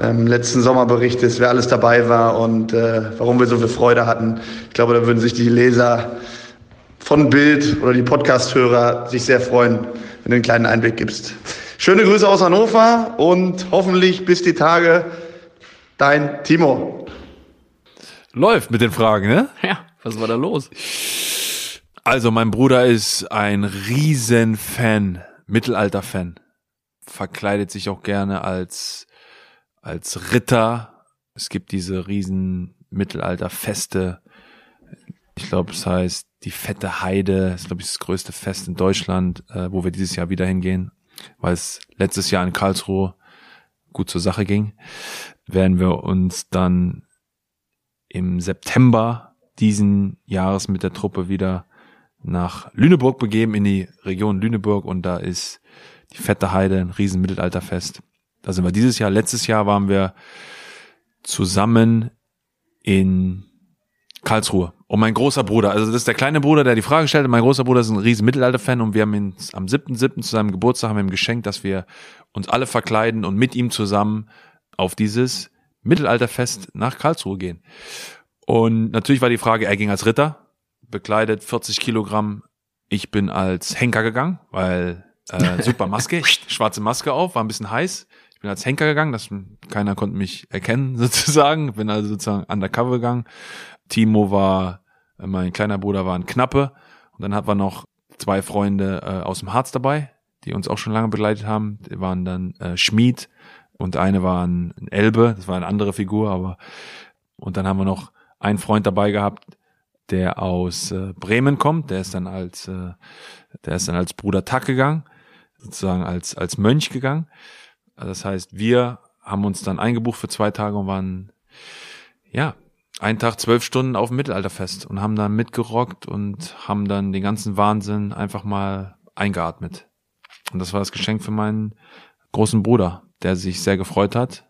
ähm, letzten Sommer berichtest, wer alles dabei war und äh, warum wir so viel Freude hatten. Ich glaube, da würden sich die Leser von Bild oder die Podcast-Hörer sich sehr freuen, wenn du einen kleinen Einblick gibst. Schöne Grüße aus Hannover und hoffentlich bis die Tage. Dein Timo. Läuft mit den Fragen, ne? Ja, was war da los? Also mein Bruder ist ein Riesenfan, Mittelalter-Fan. Verkleidet sich auch gerne als, als Ritter. Es gibt diese riesen Mittelalter-Feste. Ich glaube, es heißt die Fette Heide. Das ist, glaube ich, das größte Fest in Deutschland, äh, wo wir dieses Jahr wieder hingehen, weil es letztes Jahr in Karlsruhe gut zur Sache ging. Werden wir uns dann im September diesen Jahres mit der Truppe wieder nach Lüneburg begeben, in die Region Lüneburg und da ist die Fette Heide, ein riesen Mittelalterfest. Da sind wir dieses Jahr. Letztes Jahr waren wir zusammen in Karlsruhe. Und mein großer Bruder, also das ist der kleine Bruder, der die Frage stellte, mein großer Bruder ist ein riesen Mittelalter-Fan und wir haben ihn am 7.7. zu seinem Geburtstag haben wir ihm geschenkt, dass wir uns alle verkleiden und mit ihm zusammen auf dieses Mittelalterfest nach Karlsruhe gehen. Und natürlich war die Frage, er ging als Ritter, bekleidet 40 Kilogramm. Ich bin als Henker gegangen, weil äh, super Maske, schwarze Maske auf, war ein bisschen heiß. Ich bin als Henker gegangen, dass keiner konnte mich erkennen sozusagen. Bin also sozusagen undercover gegangen. Timo war, äh, mein kleiner Bruder war ein Knappe. Und dann hatten wir noch zwei Freunde äh, aus dem Harz dabei, die uns auch schon lange begleitet haben. Die waren dann äh, Schmied und eine war ein, ein Elbe, das war eine andere Figur, aber und dann haben wir noch einen Freund dabei gehabt, der aus äh, Bremen kommt, der ist dann als äh, der ist dann als Bruder Tack gegangen, sozusagen als als Mönch gegangen. Also das heißt, wir haben uns dann eingebucht für zwei Tage und waren ja einen Tag zwölf Stunden auf dem Mittelalterfest und haben dann mitgerockt und haben dann den ganzen Wahnsinn einfach mal eingeatmet. Und das war das Geschenk für meinen großen Bruder, der sich sehr gefreut hat.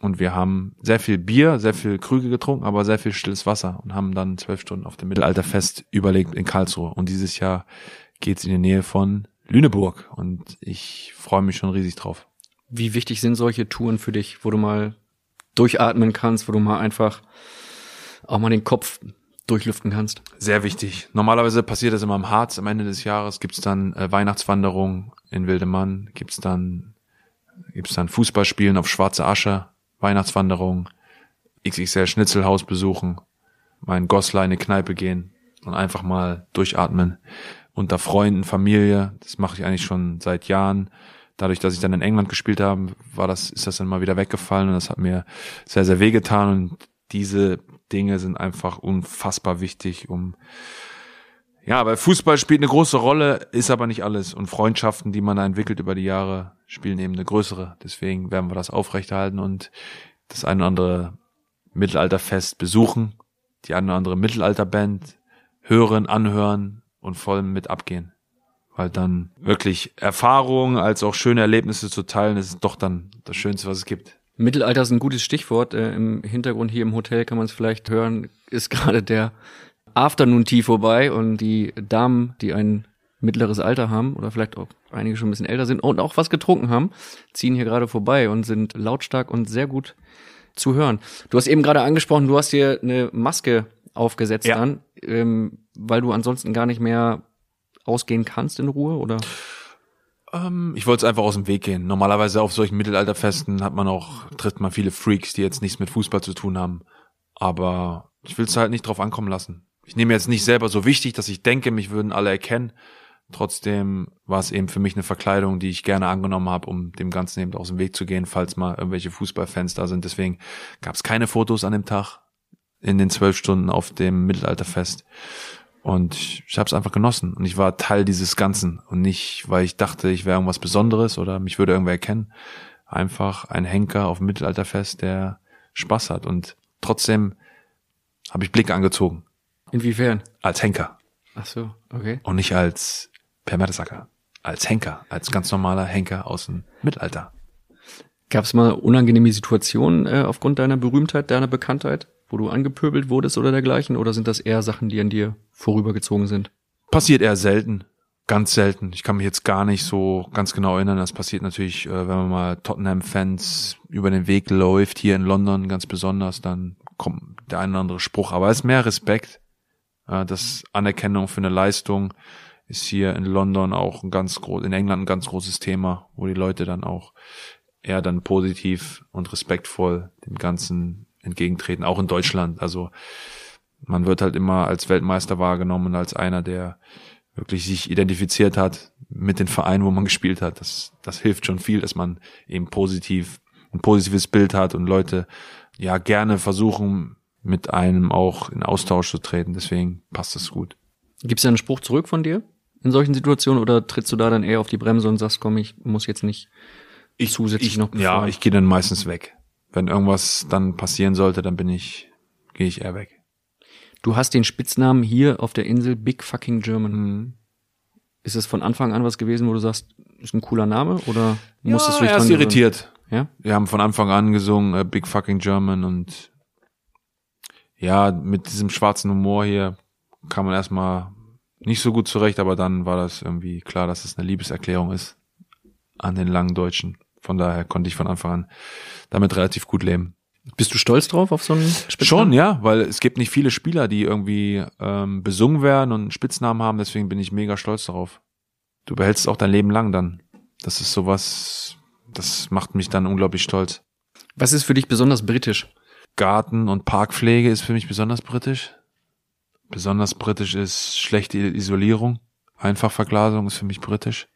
Und wir haben sehr viel Bier, sehr viel Krüge getrunken, aber sehr viel stilles Wasser und haben dann zwölf Stunden auf dem Mittelalterfest überlegt in Karlsruhe. Und dieses Jahr geht's in die Nähe von Lüneburg und ich freue mich schon riesig drauf. Wie wichtig sind solche Touren für dich, wo du mal durchatmen kannst, wo du mal einfach auch mal den Kopf durchlüften kannst. Sehr wichtig. Normalerweise passiert das immer im Harz. Am Ende des Jahres gibt's dann äh, Weihnachtswanderung in Wildemann, gibt's dann gibt's dann Fußballspielen auf Schwarze Asche, Weihnachtswanderung, XXL Schnitzelhaus besuchen, mal in Goslar in eine Kneipe gehen und einfach mal durchatmen. Unter Freunden, Familie, das mache ich eigentlich schon seit Jahren. Dadurch, dass ich dann in England gespielt habe, war das, ist das dann mal wieder weggefallen und das hat mir sehr, sehr wehgetan und diese Dinge sind einfach unfassbar wichtig, um ja, weil Fußball spielt eine große Rolle, ist aber nicht alles. Und Freundschaften, die man da entwickelt über die Jahre, spielen eben eine größere. Deswegen werden wir das aufrechterhalten und das eine oder andere Mittelalterfest besuchen, die eine oder andere Mittelalterband hören, anhören und voll mit abgehen. Weil dann wirklich Erfahrungen als auch schöne Erlebnisse zu teilen, ist doch dann das Schönste, was es gibt. Mittelalter ist ein gutes Stichwort. Äh, Im Hintergrund hier im Hotel kann man es vielleicht hören, ist gerade der Afternoon Tea vorbei und die Damen, die ein mittleres Alter haben oder vielleicht auch einige schon ein bisschen älter sind und auch was getrunken haben, ziehen hier gerade vorbei und sind lautstark und sehr gut zu hören. Du hast eben gerade angesprochen, du hast dir eine Maske aufgesetzt Ja. dann, ähm, weil du ansonsten gar nicht mehr ausgehen kannst in Ruhe, oder? Ähm, ich wollte es einfach aus dem Weg gehen. Normalerweise auf solchen Mittelalterfesten hat man auch, trifft man viele Freaks, die jetzt nichts mit Fußball zu tun haben. Aber ich will es halt nicht drauf ankommen lassen. Ich nehme jetzt nicht selber so wichtig, dass ich denke, mich würden alle erkennen. Trotzdem war es eben für mich eine Verkleidung, die ich gerne angenommen habe, um dem Ganzen eben aus dem Weg zu gehen, falls mal irgendwelche Fußballfans da sind. Deswegen gab es keine Fotos an dem Tag in den zwölf Stunden auf dem Mittelalterfest. Und ich, ich habe es einfach genossen. Und ich war Teil dieses Ganzen. Und nicht, weil ich dachte, ich wäre irgendwas Besonderes oder mich würde irgendwer erkennen. Einfach ein Henker auf dem Mittelalterfest, der Spaß hat. Und trotzdem habe ich Blicke angezogen. Inwiefern? Als Henker. Ach so, okay. Und nicht als Per Mertesacker. Als Henker. Als ganz normaler Henker aus dem Mittelalter. Gab es mal unangenehme Situationen äh, aufgrund deiner Berühmtheit, deiner Bekanntheit, wo du angepöbelt wurdest oder dergleichen? Oder sind das eher Sachen, die an dir vorübergezogen sind? Passiert eher selten. Ganz selten. Ich kann mich jetzt gar nicht so ganz genau erinnern. Das passiert natürlich, äh, wenn man mal Tottenham-Fans über den Weg läuft, hier in London ganz besonders, dann kommt der eine oder andere Spruch. Aber es ist mehr Respekt. Das Anerkennung für eine Leistung ist hier in London auch ein ganz groß, in England ein ganz großes Thema, wo die Leute dann auch eher dann positiv und respektvoll dem Ganzen entgegentreten, auch in Deutschland. Also man wird halt immer als Weltmeister wahrgenommen und als einer, der wirklich sich identifiziert hat mit den Vereinen, wo man gespielt hat. Das, das hilft schon viel, dass man eben positiv, ein positives Bild hat und Leute ja gerne versuchen, mit einem auch in Austausch zu treten. Deswegen passt das gut. Gibt's da einen Spruch zurück von dir in solchen Situationen oder trittst du da dann eher auf die Bremse und sagst, komm, ich muss jetzt nicht ich, zusätzlich ich, noch Ja, befeuern? ich gehe dann meistens weg. Wenn irgendwas dann passieren sollte, dann bin ich, gehe ich eher weg. Du hast den Spitznamen hier auf der Insel Big Fucking German. Mhm. Ist es von Anfang an was gewesen, wo du sagst, ist ein cooler Name oder musstest du dich er gewöhnen? irritiert. Ja? Wir haben von Anfang an gesungen, äh, Big Fucking German und ja, mit diesem schwarzen Humor hier kam man erstmal nicht so gut zurecht, aber dann war das irgendwie klar, dass es eine Liebeserklärung ist an den langen Deutschen. Von daher konnte ich von Anfang an damit relativ gut leben. Bist du stolz drauf auf so einen Spitznamen? Schon, ja, weil es gibt nicht viele Spieler, die irgendwie ähm, besungen werden und einen Spitznamen haben, deswegen bin ich mega stolz darauf. Du behältst es auch dein Leben lang dann. Das ist sowas, das macht mich dann unglaublich stolz. Was ist für dich besonders britisch? Garten- und Parkpflege ist für mich besonders britisch. Besonders britisch ist schlechte Isolierung. Einfachverglasung ist für mich britisch.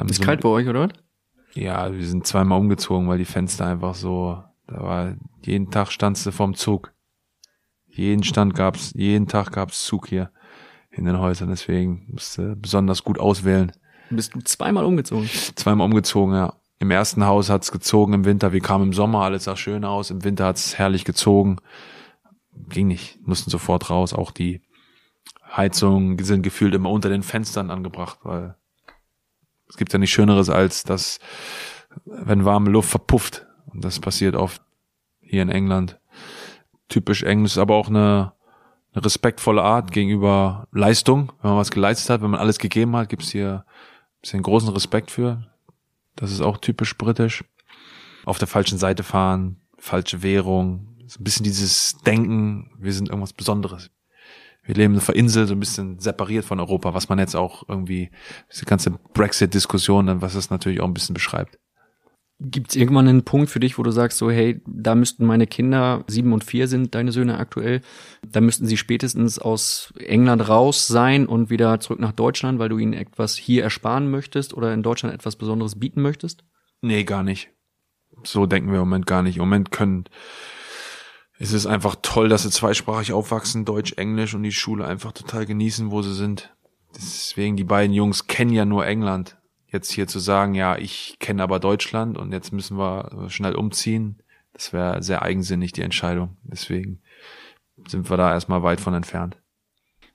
Ähm, Ist so- kalt bei euch, oder? Ja, wir sind zweimal umgezogen, weil die Fenster einfach so, da war, jeden Tag standst du vorm Zug. Jeden Stand gab's, jeden Tag gab's Zug hier in den Häusern, deswegen musste besonders gut auswählen. Bist du zweimal umgezogen? Zweimal umgezogen, ja. Im ersten Haus hat's gezogen im Winter, wir kamen im Sommer, alles sah schön aus, im Winter hat's herrlich gezogen. Ging nicht, mussten sofort raus, auch die Heizungen sind gefühlt immer unter den Fenstern angebracht, weil es gibt ja nichts Schöneres als das, wenn warme Luft verpufft. Und das passiert oft hier in England. Typisch Englisch, aber auch eine, eine respektvolle Art gegenüber Leistung. Wenn man was geleistet hat, wenn man alles gegeben hat, gibt's hier ein bisschen großen Respekt für. Das ist auch typisch britisch. Auf der falschen Seite fahren, falsche Währung, so ein bisschen dieses Denken, wir sind irgendwas Besonderes. Wir leben auf einer Insel, so ein bisschen separiert von Europa, was man jetzt auch irgendwie, diese ganze Brexit-Diskussion, was das natürlich auch ein bisschen beschreibt. Gibt's irgendwann einen Punkt für dich, wo du sagst, so, hey, da müssten meine Kinder, sieben und vier sind deine Söhne aktuell, da müssten sie spätestens aus England raus sein und wieder zurück nach Deutschland, weil du ihnen etwas hier ersparen möchtest oder in Deutschland etwas Besonderes bieten möchtest? Nee, gar nicht. So denken wir im Moment gar nicht. Im Moment können, es ist einfach toll, dass sie zweisprachig aufwachsen, Deutsch, Englisch und die Schule einfach total genießen, wo sie sind. Deswegen, die beiden Jungs kennen ja nur England. Jetzt hier zu sagen, ja, ich kenne aber Deutschland und jetzt müssen wir schnell umziehen, das wäre sehr eigensinnig, die Entscheidung. Deswegen sind wir da erstmal weit von entfernt.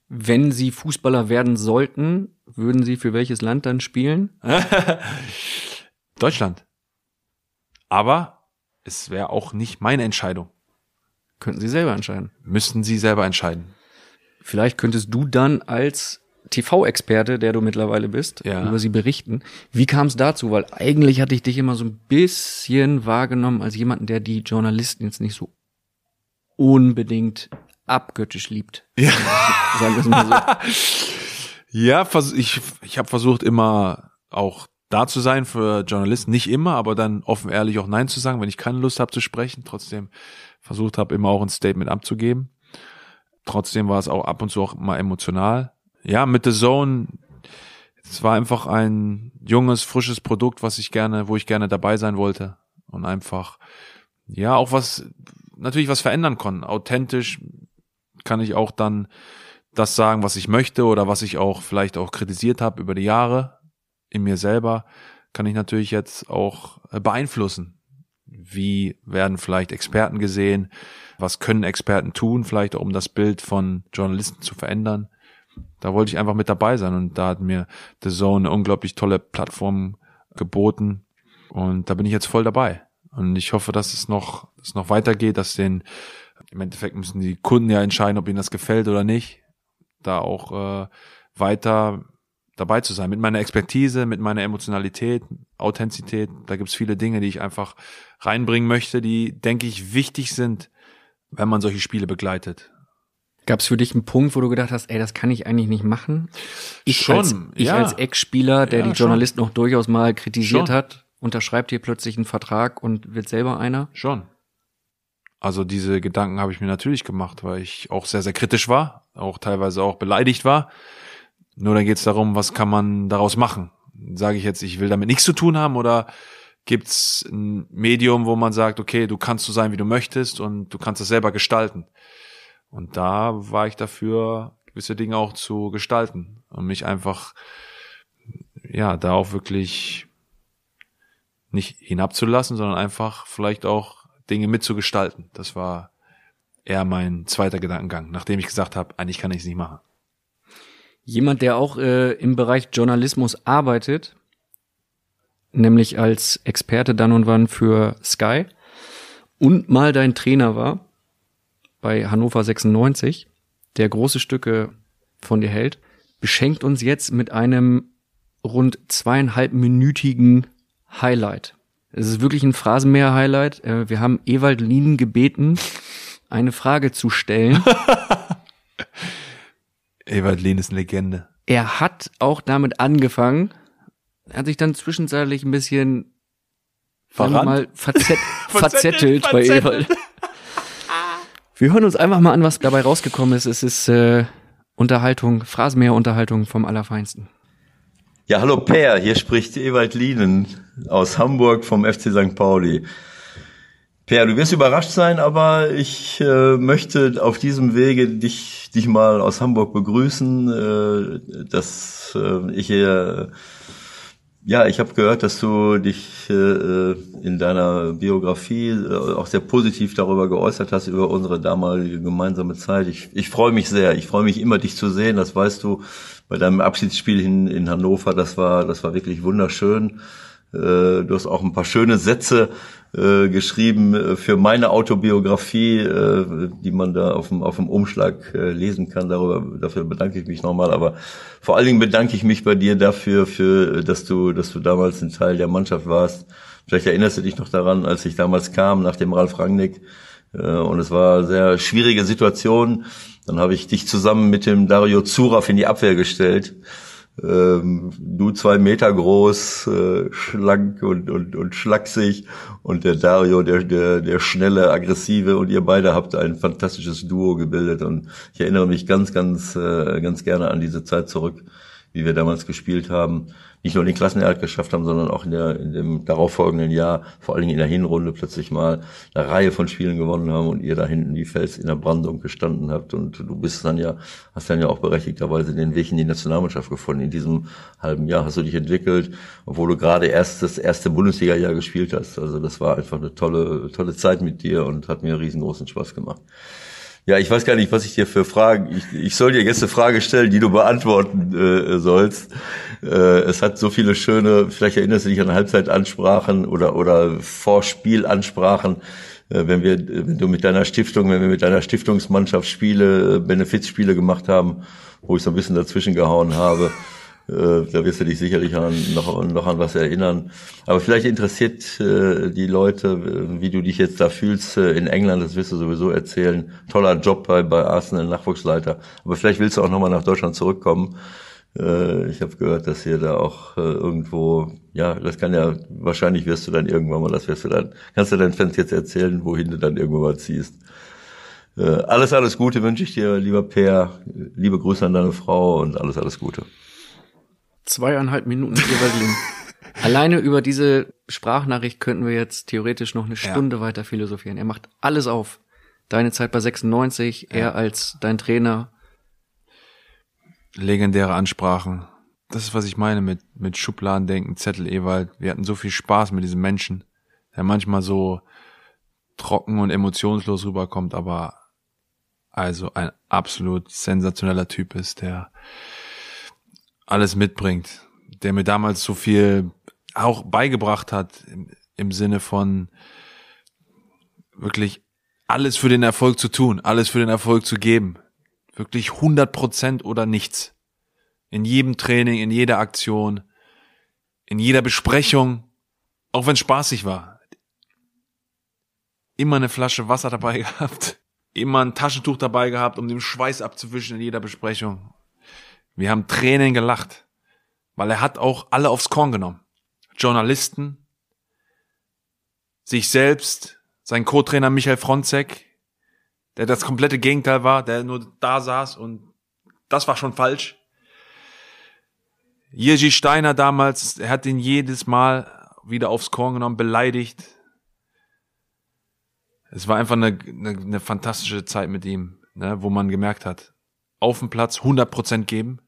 Wenn sie Fußballer werden sollten, würden sie für welches Land dann spielen? Deutschland. Aber es wäre auch nicht meine Entscheidung. Könnten sie selber entscheiden. Müssten sie selber entscheiden. Vielleicht könntest du dann als TV-Experte, der du mittlerweile bist, Ja. über sie berichten. Wie kam es dazu? Weil eigentlich hatte ich dich immer so ein bisschen wahrgenommen als jemanden, der die Journalisten jetzt nicht so unbedingt abgöttisch liebt. Ja. Sagen wir es mal so. Ja, ich, ich habe versucht immer auch da zu sein für Journalisten. Nicht immer, aber dann offen ehrlich auch Nein zu sagen, wenn ich keine Lust habe zu sprechen. Trotzdem versucht habe, immer auch ein Statement abzugeben. Trotzdem war es auch ab und zu auch mal emotional. Ja, mit The Zone, es war einfach ein junges, frisches Produkt, was ich gerne, wo ich gerne dabei sein wollte. Und einfach, ja, auch was, natürlich was verändern konnten. Authentisch kann ich auch dann das sagen, was ich möchte oder was ich auch vielleicht auch kritisiert habe über die Jahre in mir selber, kann ich natürlich jetzt auch äh, beeinflussen. Wie werden vielleicht Experten gesehen? Was können Experten tun, vielleicht auch, um das Bild von Journalisten zu verändern? Da wollte ich einfach mit dabei sein und da hat mir The Zone eine unglaublich tolle Plattform geboten und da bin ich jetzt voll dabei. Und ich hoffe, dass es noch, dass es noch weitergeht, dass den, im Endeffekt müssen die Kunden ja entscheiden, ob ihnen das gefällt oder nicht. Da auch äh, weiter dabei zu sein. Mit meiner Expertise, mit meiner Emotionalität, Authentizität. Da gibt's viele Dinge, die ich einfach reinbringen möchte, die, denke ich, wichtig sind, wenn man solche Spiele begleitet. Gab es für dich einen Punkt, wo du gedacht hast, ey, das kann ich eigentlich nicht machen? Ich Schon, als, ich ja. als Ex-Spieler, der Ja, die Journalisten auch durchaus mal kritisiert Schon. hat, unterschreibt hier plötzlich einen Vertrag und wird selber einer? Schon. Also diese Gedanken habe ich mir natürlich gemacht, weil ich auch sehr, sehr kritisch war, auch teilweise auch beleidigt war. Nur dann geht es darum, was kann man daraus machen? Sage ich jetzt, ich will damit nichts zu tun haben oder gibt's ein Medium, wo man sagt, okay, du kannst so sein, wie du möchtest und du kannst es selber gestalten. Und da war ich dafür, gewisse Dinge auch zu gestalten und mich einfach, ja, da auch wirklich nicht hinabzulassen, sondern einfach vielleicht auch Dinge mitzugestalten. Das war eher mein zweiter Gedankengang, nachdem ich gesagt habe, eigentlich kann ich es nicht machen. Jemand, der auch äh, im Bereich Journalismus arbeitet, nämlich als Experte dann und wann für Sky und mal dein Trainer war bei Hannover 96, der große Stücke von dir hält, beschenkt uns jetzt mit einem rund zweieinhalbminütigen Highlight. Es ist wirklich ein Phrasenmäher-Highlight. Äh, Wir haben Ewald Lien gebeten, eine Frage zu stellen. Ewald Lehn ist eine Legende. er hat auch damit angefangen, er hat sich dann zwischenzeitlich ein bisschen sagen wir Verrannt? mal verzett, verzettelt bei verzettelt. Ewald. Wir hören uns einfach mal an, was dabei rausgekommen ist. Es ist äh, Unterhaltung, Phrasenmäher-Unterhaltung vom Allerfeinsten. Ja, hallo Per, hier spricht Ewald Lienen aus Hamburg vom FC St. Pauli. Per, du wirst überrascht sein, aber ich äh, möchte auf diesem Wege dich, dich mal aus Hamburg begrüßen, äh, dass äh, ich hier, ja, ich habe gehört, dass du dich äh, in deiner Biografie äh, auch sehr positiv darüber geäußert hast, über unsere damalige gemeinsame Zeit. Ich, ich freue mich sehr. Ich freue mich immer, dich zu sehen. Das weißt du bei deinem Abschiedsspiel in, in Hannover. Das war, das war wirklich wunderschön. Äh, Du hast auch ein paar schöne Sätze äh, geschrieben äh, für meine Autobiografie, äh, die man da auf dem, auf dem Umschlag äh, lesen kann. Darüber, dafür bedanke ich mich nochmal. Aber vor allen Dingen bedanke ich mich bei dir dafür, für, dass du, dass du damals ein Teil der Mannschaft warst. Vielleicht erinnerst du dich noch daran, als ich damals kam, nach dem Ralf Rangnick. Äh, Und es war eine sehr schwierige Situation. Dann habe ich dich zusammen mit dem Dario Zuraff in die Abwehr gestellt. Ähm, du zwei Meter groß, äh, schlank und, und, und schlaksig und der Dario, der, der, der schnelle, aggressive und ihr beide habt ein fantastisches Duo gebildet und ich erinnere mich ganz, ganz, äh, ganz gerne an diese Zeit zurück, wie wir damals gespielt haben. Nicht nur den Klassenerhalt geschafft haben, sondern auch in, der, in dem darauffolgenden Jahr, vor allen Dingen in der Hinrunde plötzlich mal eine Reihe von Spielen gewonnen haben und ihr da hinten wie Fels in der Brandung gestanden habt und du bist dann ja, hast dann ja auch berechtigterweise den Weg in die Nationalmannschaft gefunden. In diesem halben Jahr hast du dich entwickelt, obwohl du gerade erst das erste Bundesliga-Jahr gespielt hast. Also das war einfach eine tolle, tolle Zeit mit dir und hat mir riesengroßen Spaß gemacht. Ja, ich weiß gar nicht, was ich dir für Fragen. Ich, ich soll dir jetzt eine Frage stellen, die du beantworten äh, sollst. Äh, es hat so viele schöne, vielleicht erinnerst du dich an Halbzeitansprachen oder oder Vorspielansprachen. äh, wenn wir, wenn du mit deiner Stiftung, wenn wir mit deiner Stiftungsmannschaft Spiele, äh, Benefizspiele gemacht haben, wo ich so ein bisschen dazwischen gehauen habe, da wirst du dich sicherlich an, noch, noch an was erinnern. Aber vielleicht interessiert äh, die Leute, äh, wie du dich jetzt da fühlst äh, in England, das wirst du sowieso erzählen. Toller Job bei, bei Arsenal, Nachwuchsleiter. Aber vielleicht willst du auch nochmal nach Deutschland zurückkommen. Äh, ich habe gehört, dass ihr da auch äh, irgendwo, ja, das kann ja, wahrscheinlich wirst du dann irgendwann mal, das wirst du dann, kannst du deinen Fans jetzt erzählen, wohin du dann irgendwann mal ziehst. Äh, alles, alles Gute wünsche ich dir, lieber Per. Liebe Grüße an deine Frau und alles, alles Gute. Zweieinhalb Minuten Evalin. Alleine über diese Sprachnachricht könnten wir jetzt theoretisch noch eine Stunde ja. weiter philosophieren. Er macht alles auf. Deine Zeit bei 96, ja. er als dein Trainer. Legendäre Ansprachen. Das ist, was ich meine mit, mit Schubladendenken, Zettel Ewald. Wir hatten so viel Spaß mit diesem Menschen, der manchmal so trocken und emotionslos rüberkommt, aber also ein absolut sensationeller Typ ist, der alles mitbringt, der mir damals so viel auch beigebracht hat im, im Sinne von wirklich alles für den Erfolg zu tun, alles für den Erfolg zu geben. Wirklich 100 Prozent oder nichts. In jedem Training, in jeder Aktion, in jeder Besprechung, auch wenn es spaßig war. Immer eine Flasche Wasser dabei gehabt, immer ein Taschentuch dabei gehabt, um den Schweiß abzuwischen in jeder Besprechung. Wir haben Tränen gelacht, weil er hat auch alle aufs Korn genommen. Journalisten, sich selbst, sein Co-Trainer Michael Fronzek, der das komplette Gegenteil war, der nur da saß und das war schon falsch. Jerzy Steiner damals, er hat ihn jedes Mal wieder aufs Korn genommen, beleidigt. Es war einfach eine, eine, eine fantastische Zeit mit ihm, ne, wo man gemerkt hat, auf dem Platz 100% geben,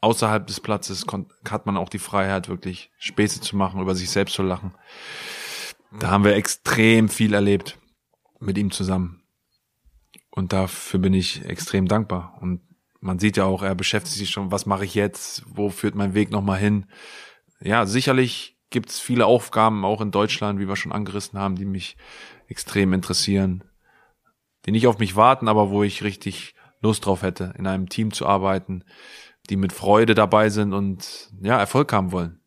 außerhalb des Platzes hat man auch die Freiheit, wirklich Späße zu machen, über sich selbst zu lachen. Da haben wir extrem viel erlebt mit ihm zusammen. Und dafür bin ich extrem dankbar. Und man sieht ja auch, er beschäftigt sich schon, was mache ich jetzt? Wo führt mein Weg nochmal hin? Ja, sicherlich gibt es viele Aufgaben, auch in Deutschland, wie wir schon angerissen haben, die mich extrem interessieren, die nicht auf mich warten, aber wo ich richtig Lust drauf hätte, in einem Team zu arbeiten, die mit Freude dabei sind und ja, Erfolg haben wollen.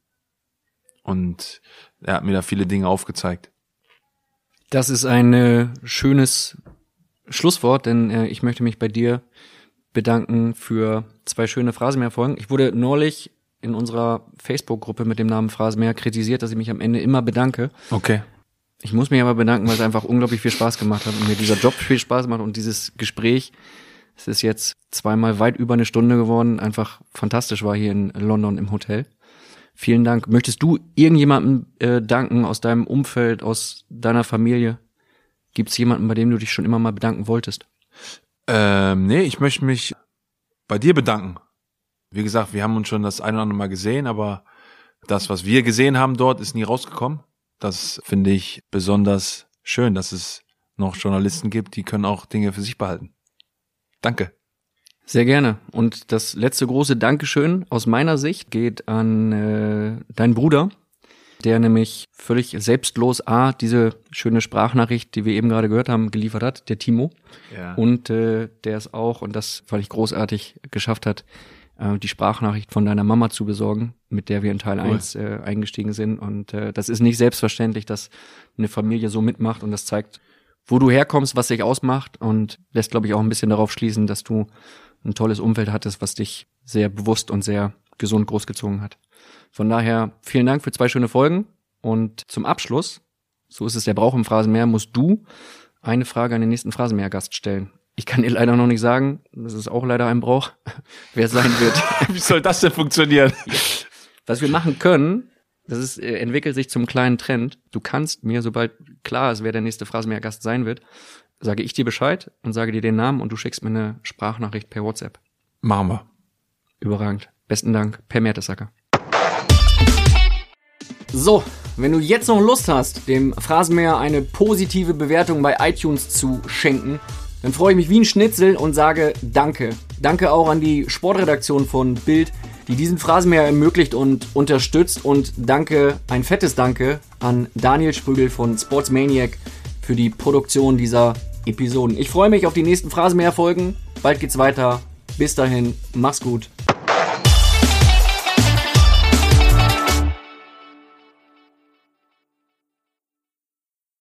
Und er hat mir da viele Dinge aufgezeigt. Das ist ein äh, schönes Schlusswort, denn äh, ich möchte mich bei dir bedanken für zwei schöne Phrasenmeer-Folgen. Ich wurde neulich in unserer Facebook-Gruppe mit dem Namen Phrasenmeer kritisiert, dass ich mich am Ende immer bedanke. Okay. Ich muss mich aber bedanken, weil es einfach unglaublich viel Spaß gemacht hat und mir dieser Job viel Spaß macht und dieses Gespräch es ist jetzt zweimal weit über eine Stunde geworden. Einfach fantastisch war hier in London im Hotel. Vielen Dank. Möchtest du irgendjemandem äh, danken aus deinem Umfeld, aus deiner Familie? Gibt es jemanden, bei dem du dich schon immer mal bedanken wolltest? Ähm, nee, ich möchte mich bei dir bedanken. Wie gesagt, wir haben uns schon das ein oder andere Mal gesehen, aber das, was wir gesehen haben dort, ist nie rausgekommen. Das finde ich besonders schön, dass es noch Journalisten gibt, die können auch Dinge für sich behalten. Danke. Sehr gerne. Und das letzte große Dankeschön aus meiner Sicht geht an äh, deinen Bruder, der nämlich völlig selbstlos A, diese schöne Sprachnachricht, die wir eben gerade gehört haben, geliefert hat, der Timo. Ja. Und äh, der es auch, und das fand ich großartig, geschafft hat, äh, die Sprachnachricht von deiner Mama zu besorgen, mit der wir in Teil cool. 1 äh, eingestiegen sind. Und äh, das ist nicht selbstverständlich, dass eine Familie so mitmacht und das zeigt, wo du herkommst, was dich ausmacht und lässt, glaube ich, auch ein bisschen darauf schließen, dass du ein tolles Umfeld hattest, was dich sehr bewusst und sehr gesund großgezogen hat. Von daher vielen Dank für zwei schöne Folgen und zum Abschluss, so ist es der Brauch im Phrasenmeer, musst du eine Frage an den nächsten Phrasenmeer-Gast stellen. Ich kann dir leider noch nicht sagen, das ist auch leider ein Brauch, wer es sein wird. Wie soll das denn funktionieren? Was wir machen können, das ist, äh, entwickelt sich zum kleinen Trend. Du kannst mir, sobald klar ist, wer der nächste Phrasenmeer-Gast sein wird, sage ich dir Bescheid und sage dir den Namen und du schickst mir eine Sprachnachricht per WhatsApp. Machen wir. Überragend. Besten Dank, Per Mertesacker. So, wenn du jetzt noch Lust hast, dem Phrasenmeer eine positive Bewertung bei iTunes zu schenken, dann freue ich mich wie ein Schnitzel und sage Danke. Danke auch an die Sportredaktion von Bild, die diesen Phrasenmäher ermöglicht und unterstützt. Und danke, ein fettes Danke an Daniel Sprügel von Sportsmaniac für die Produktion dieser Episoden. Ich freue mich auf die nächsten Phrasenmäher-Folgen. Bald geht's weiter. Bis dahin, mach's gut.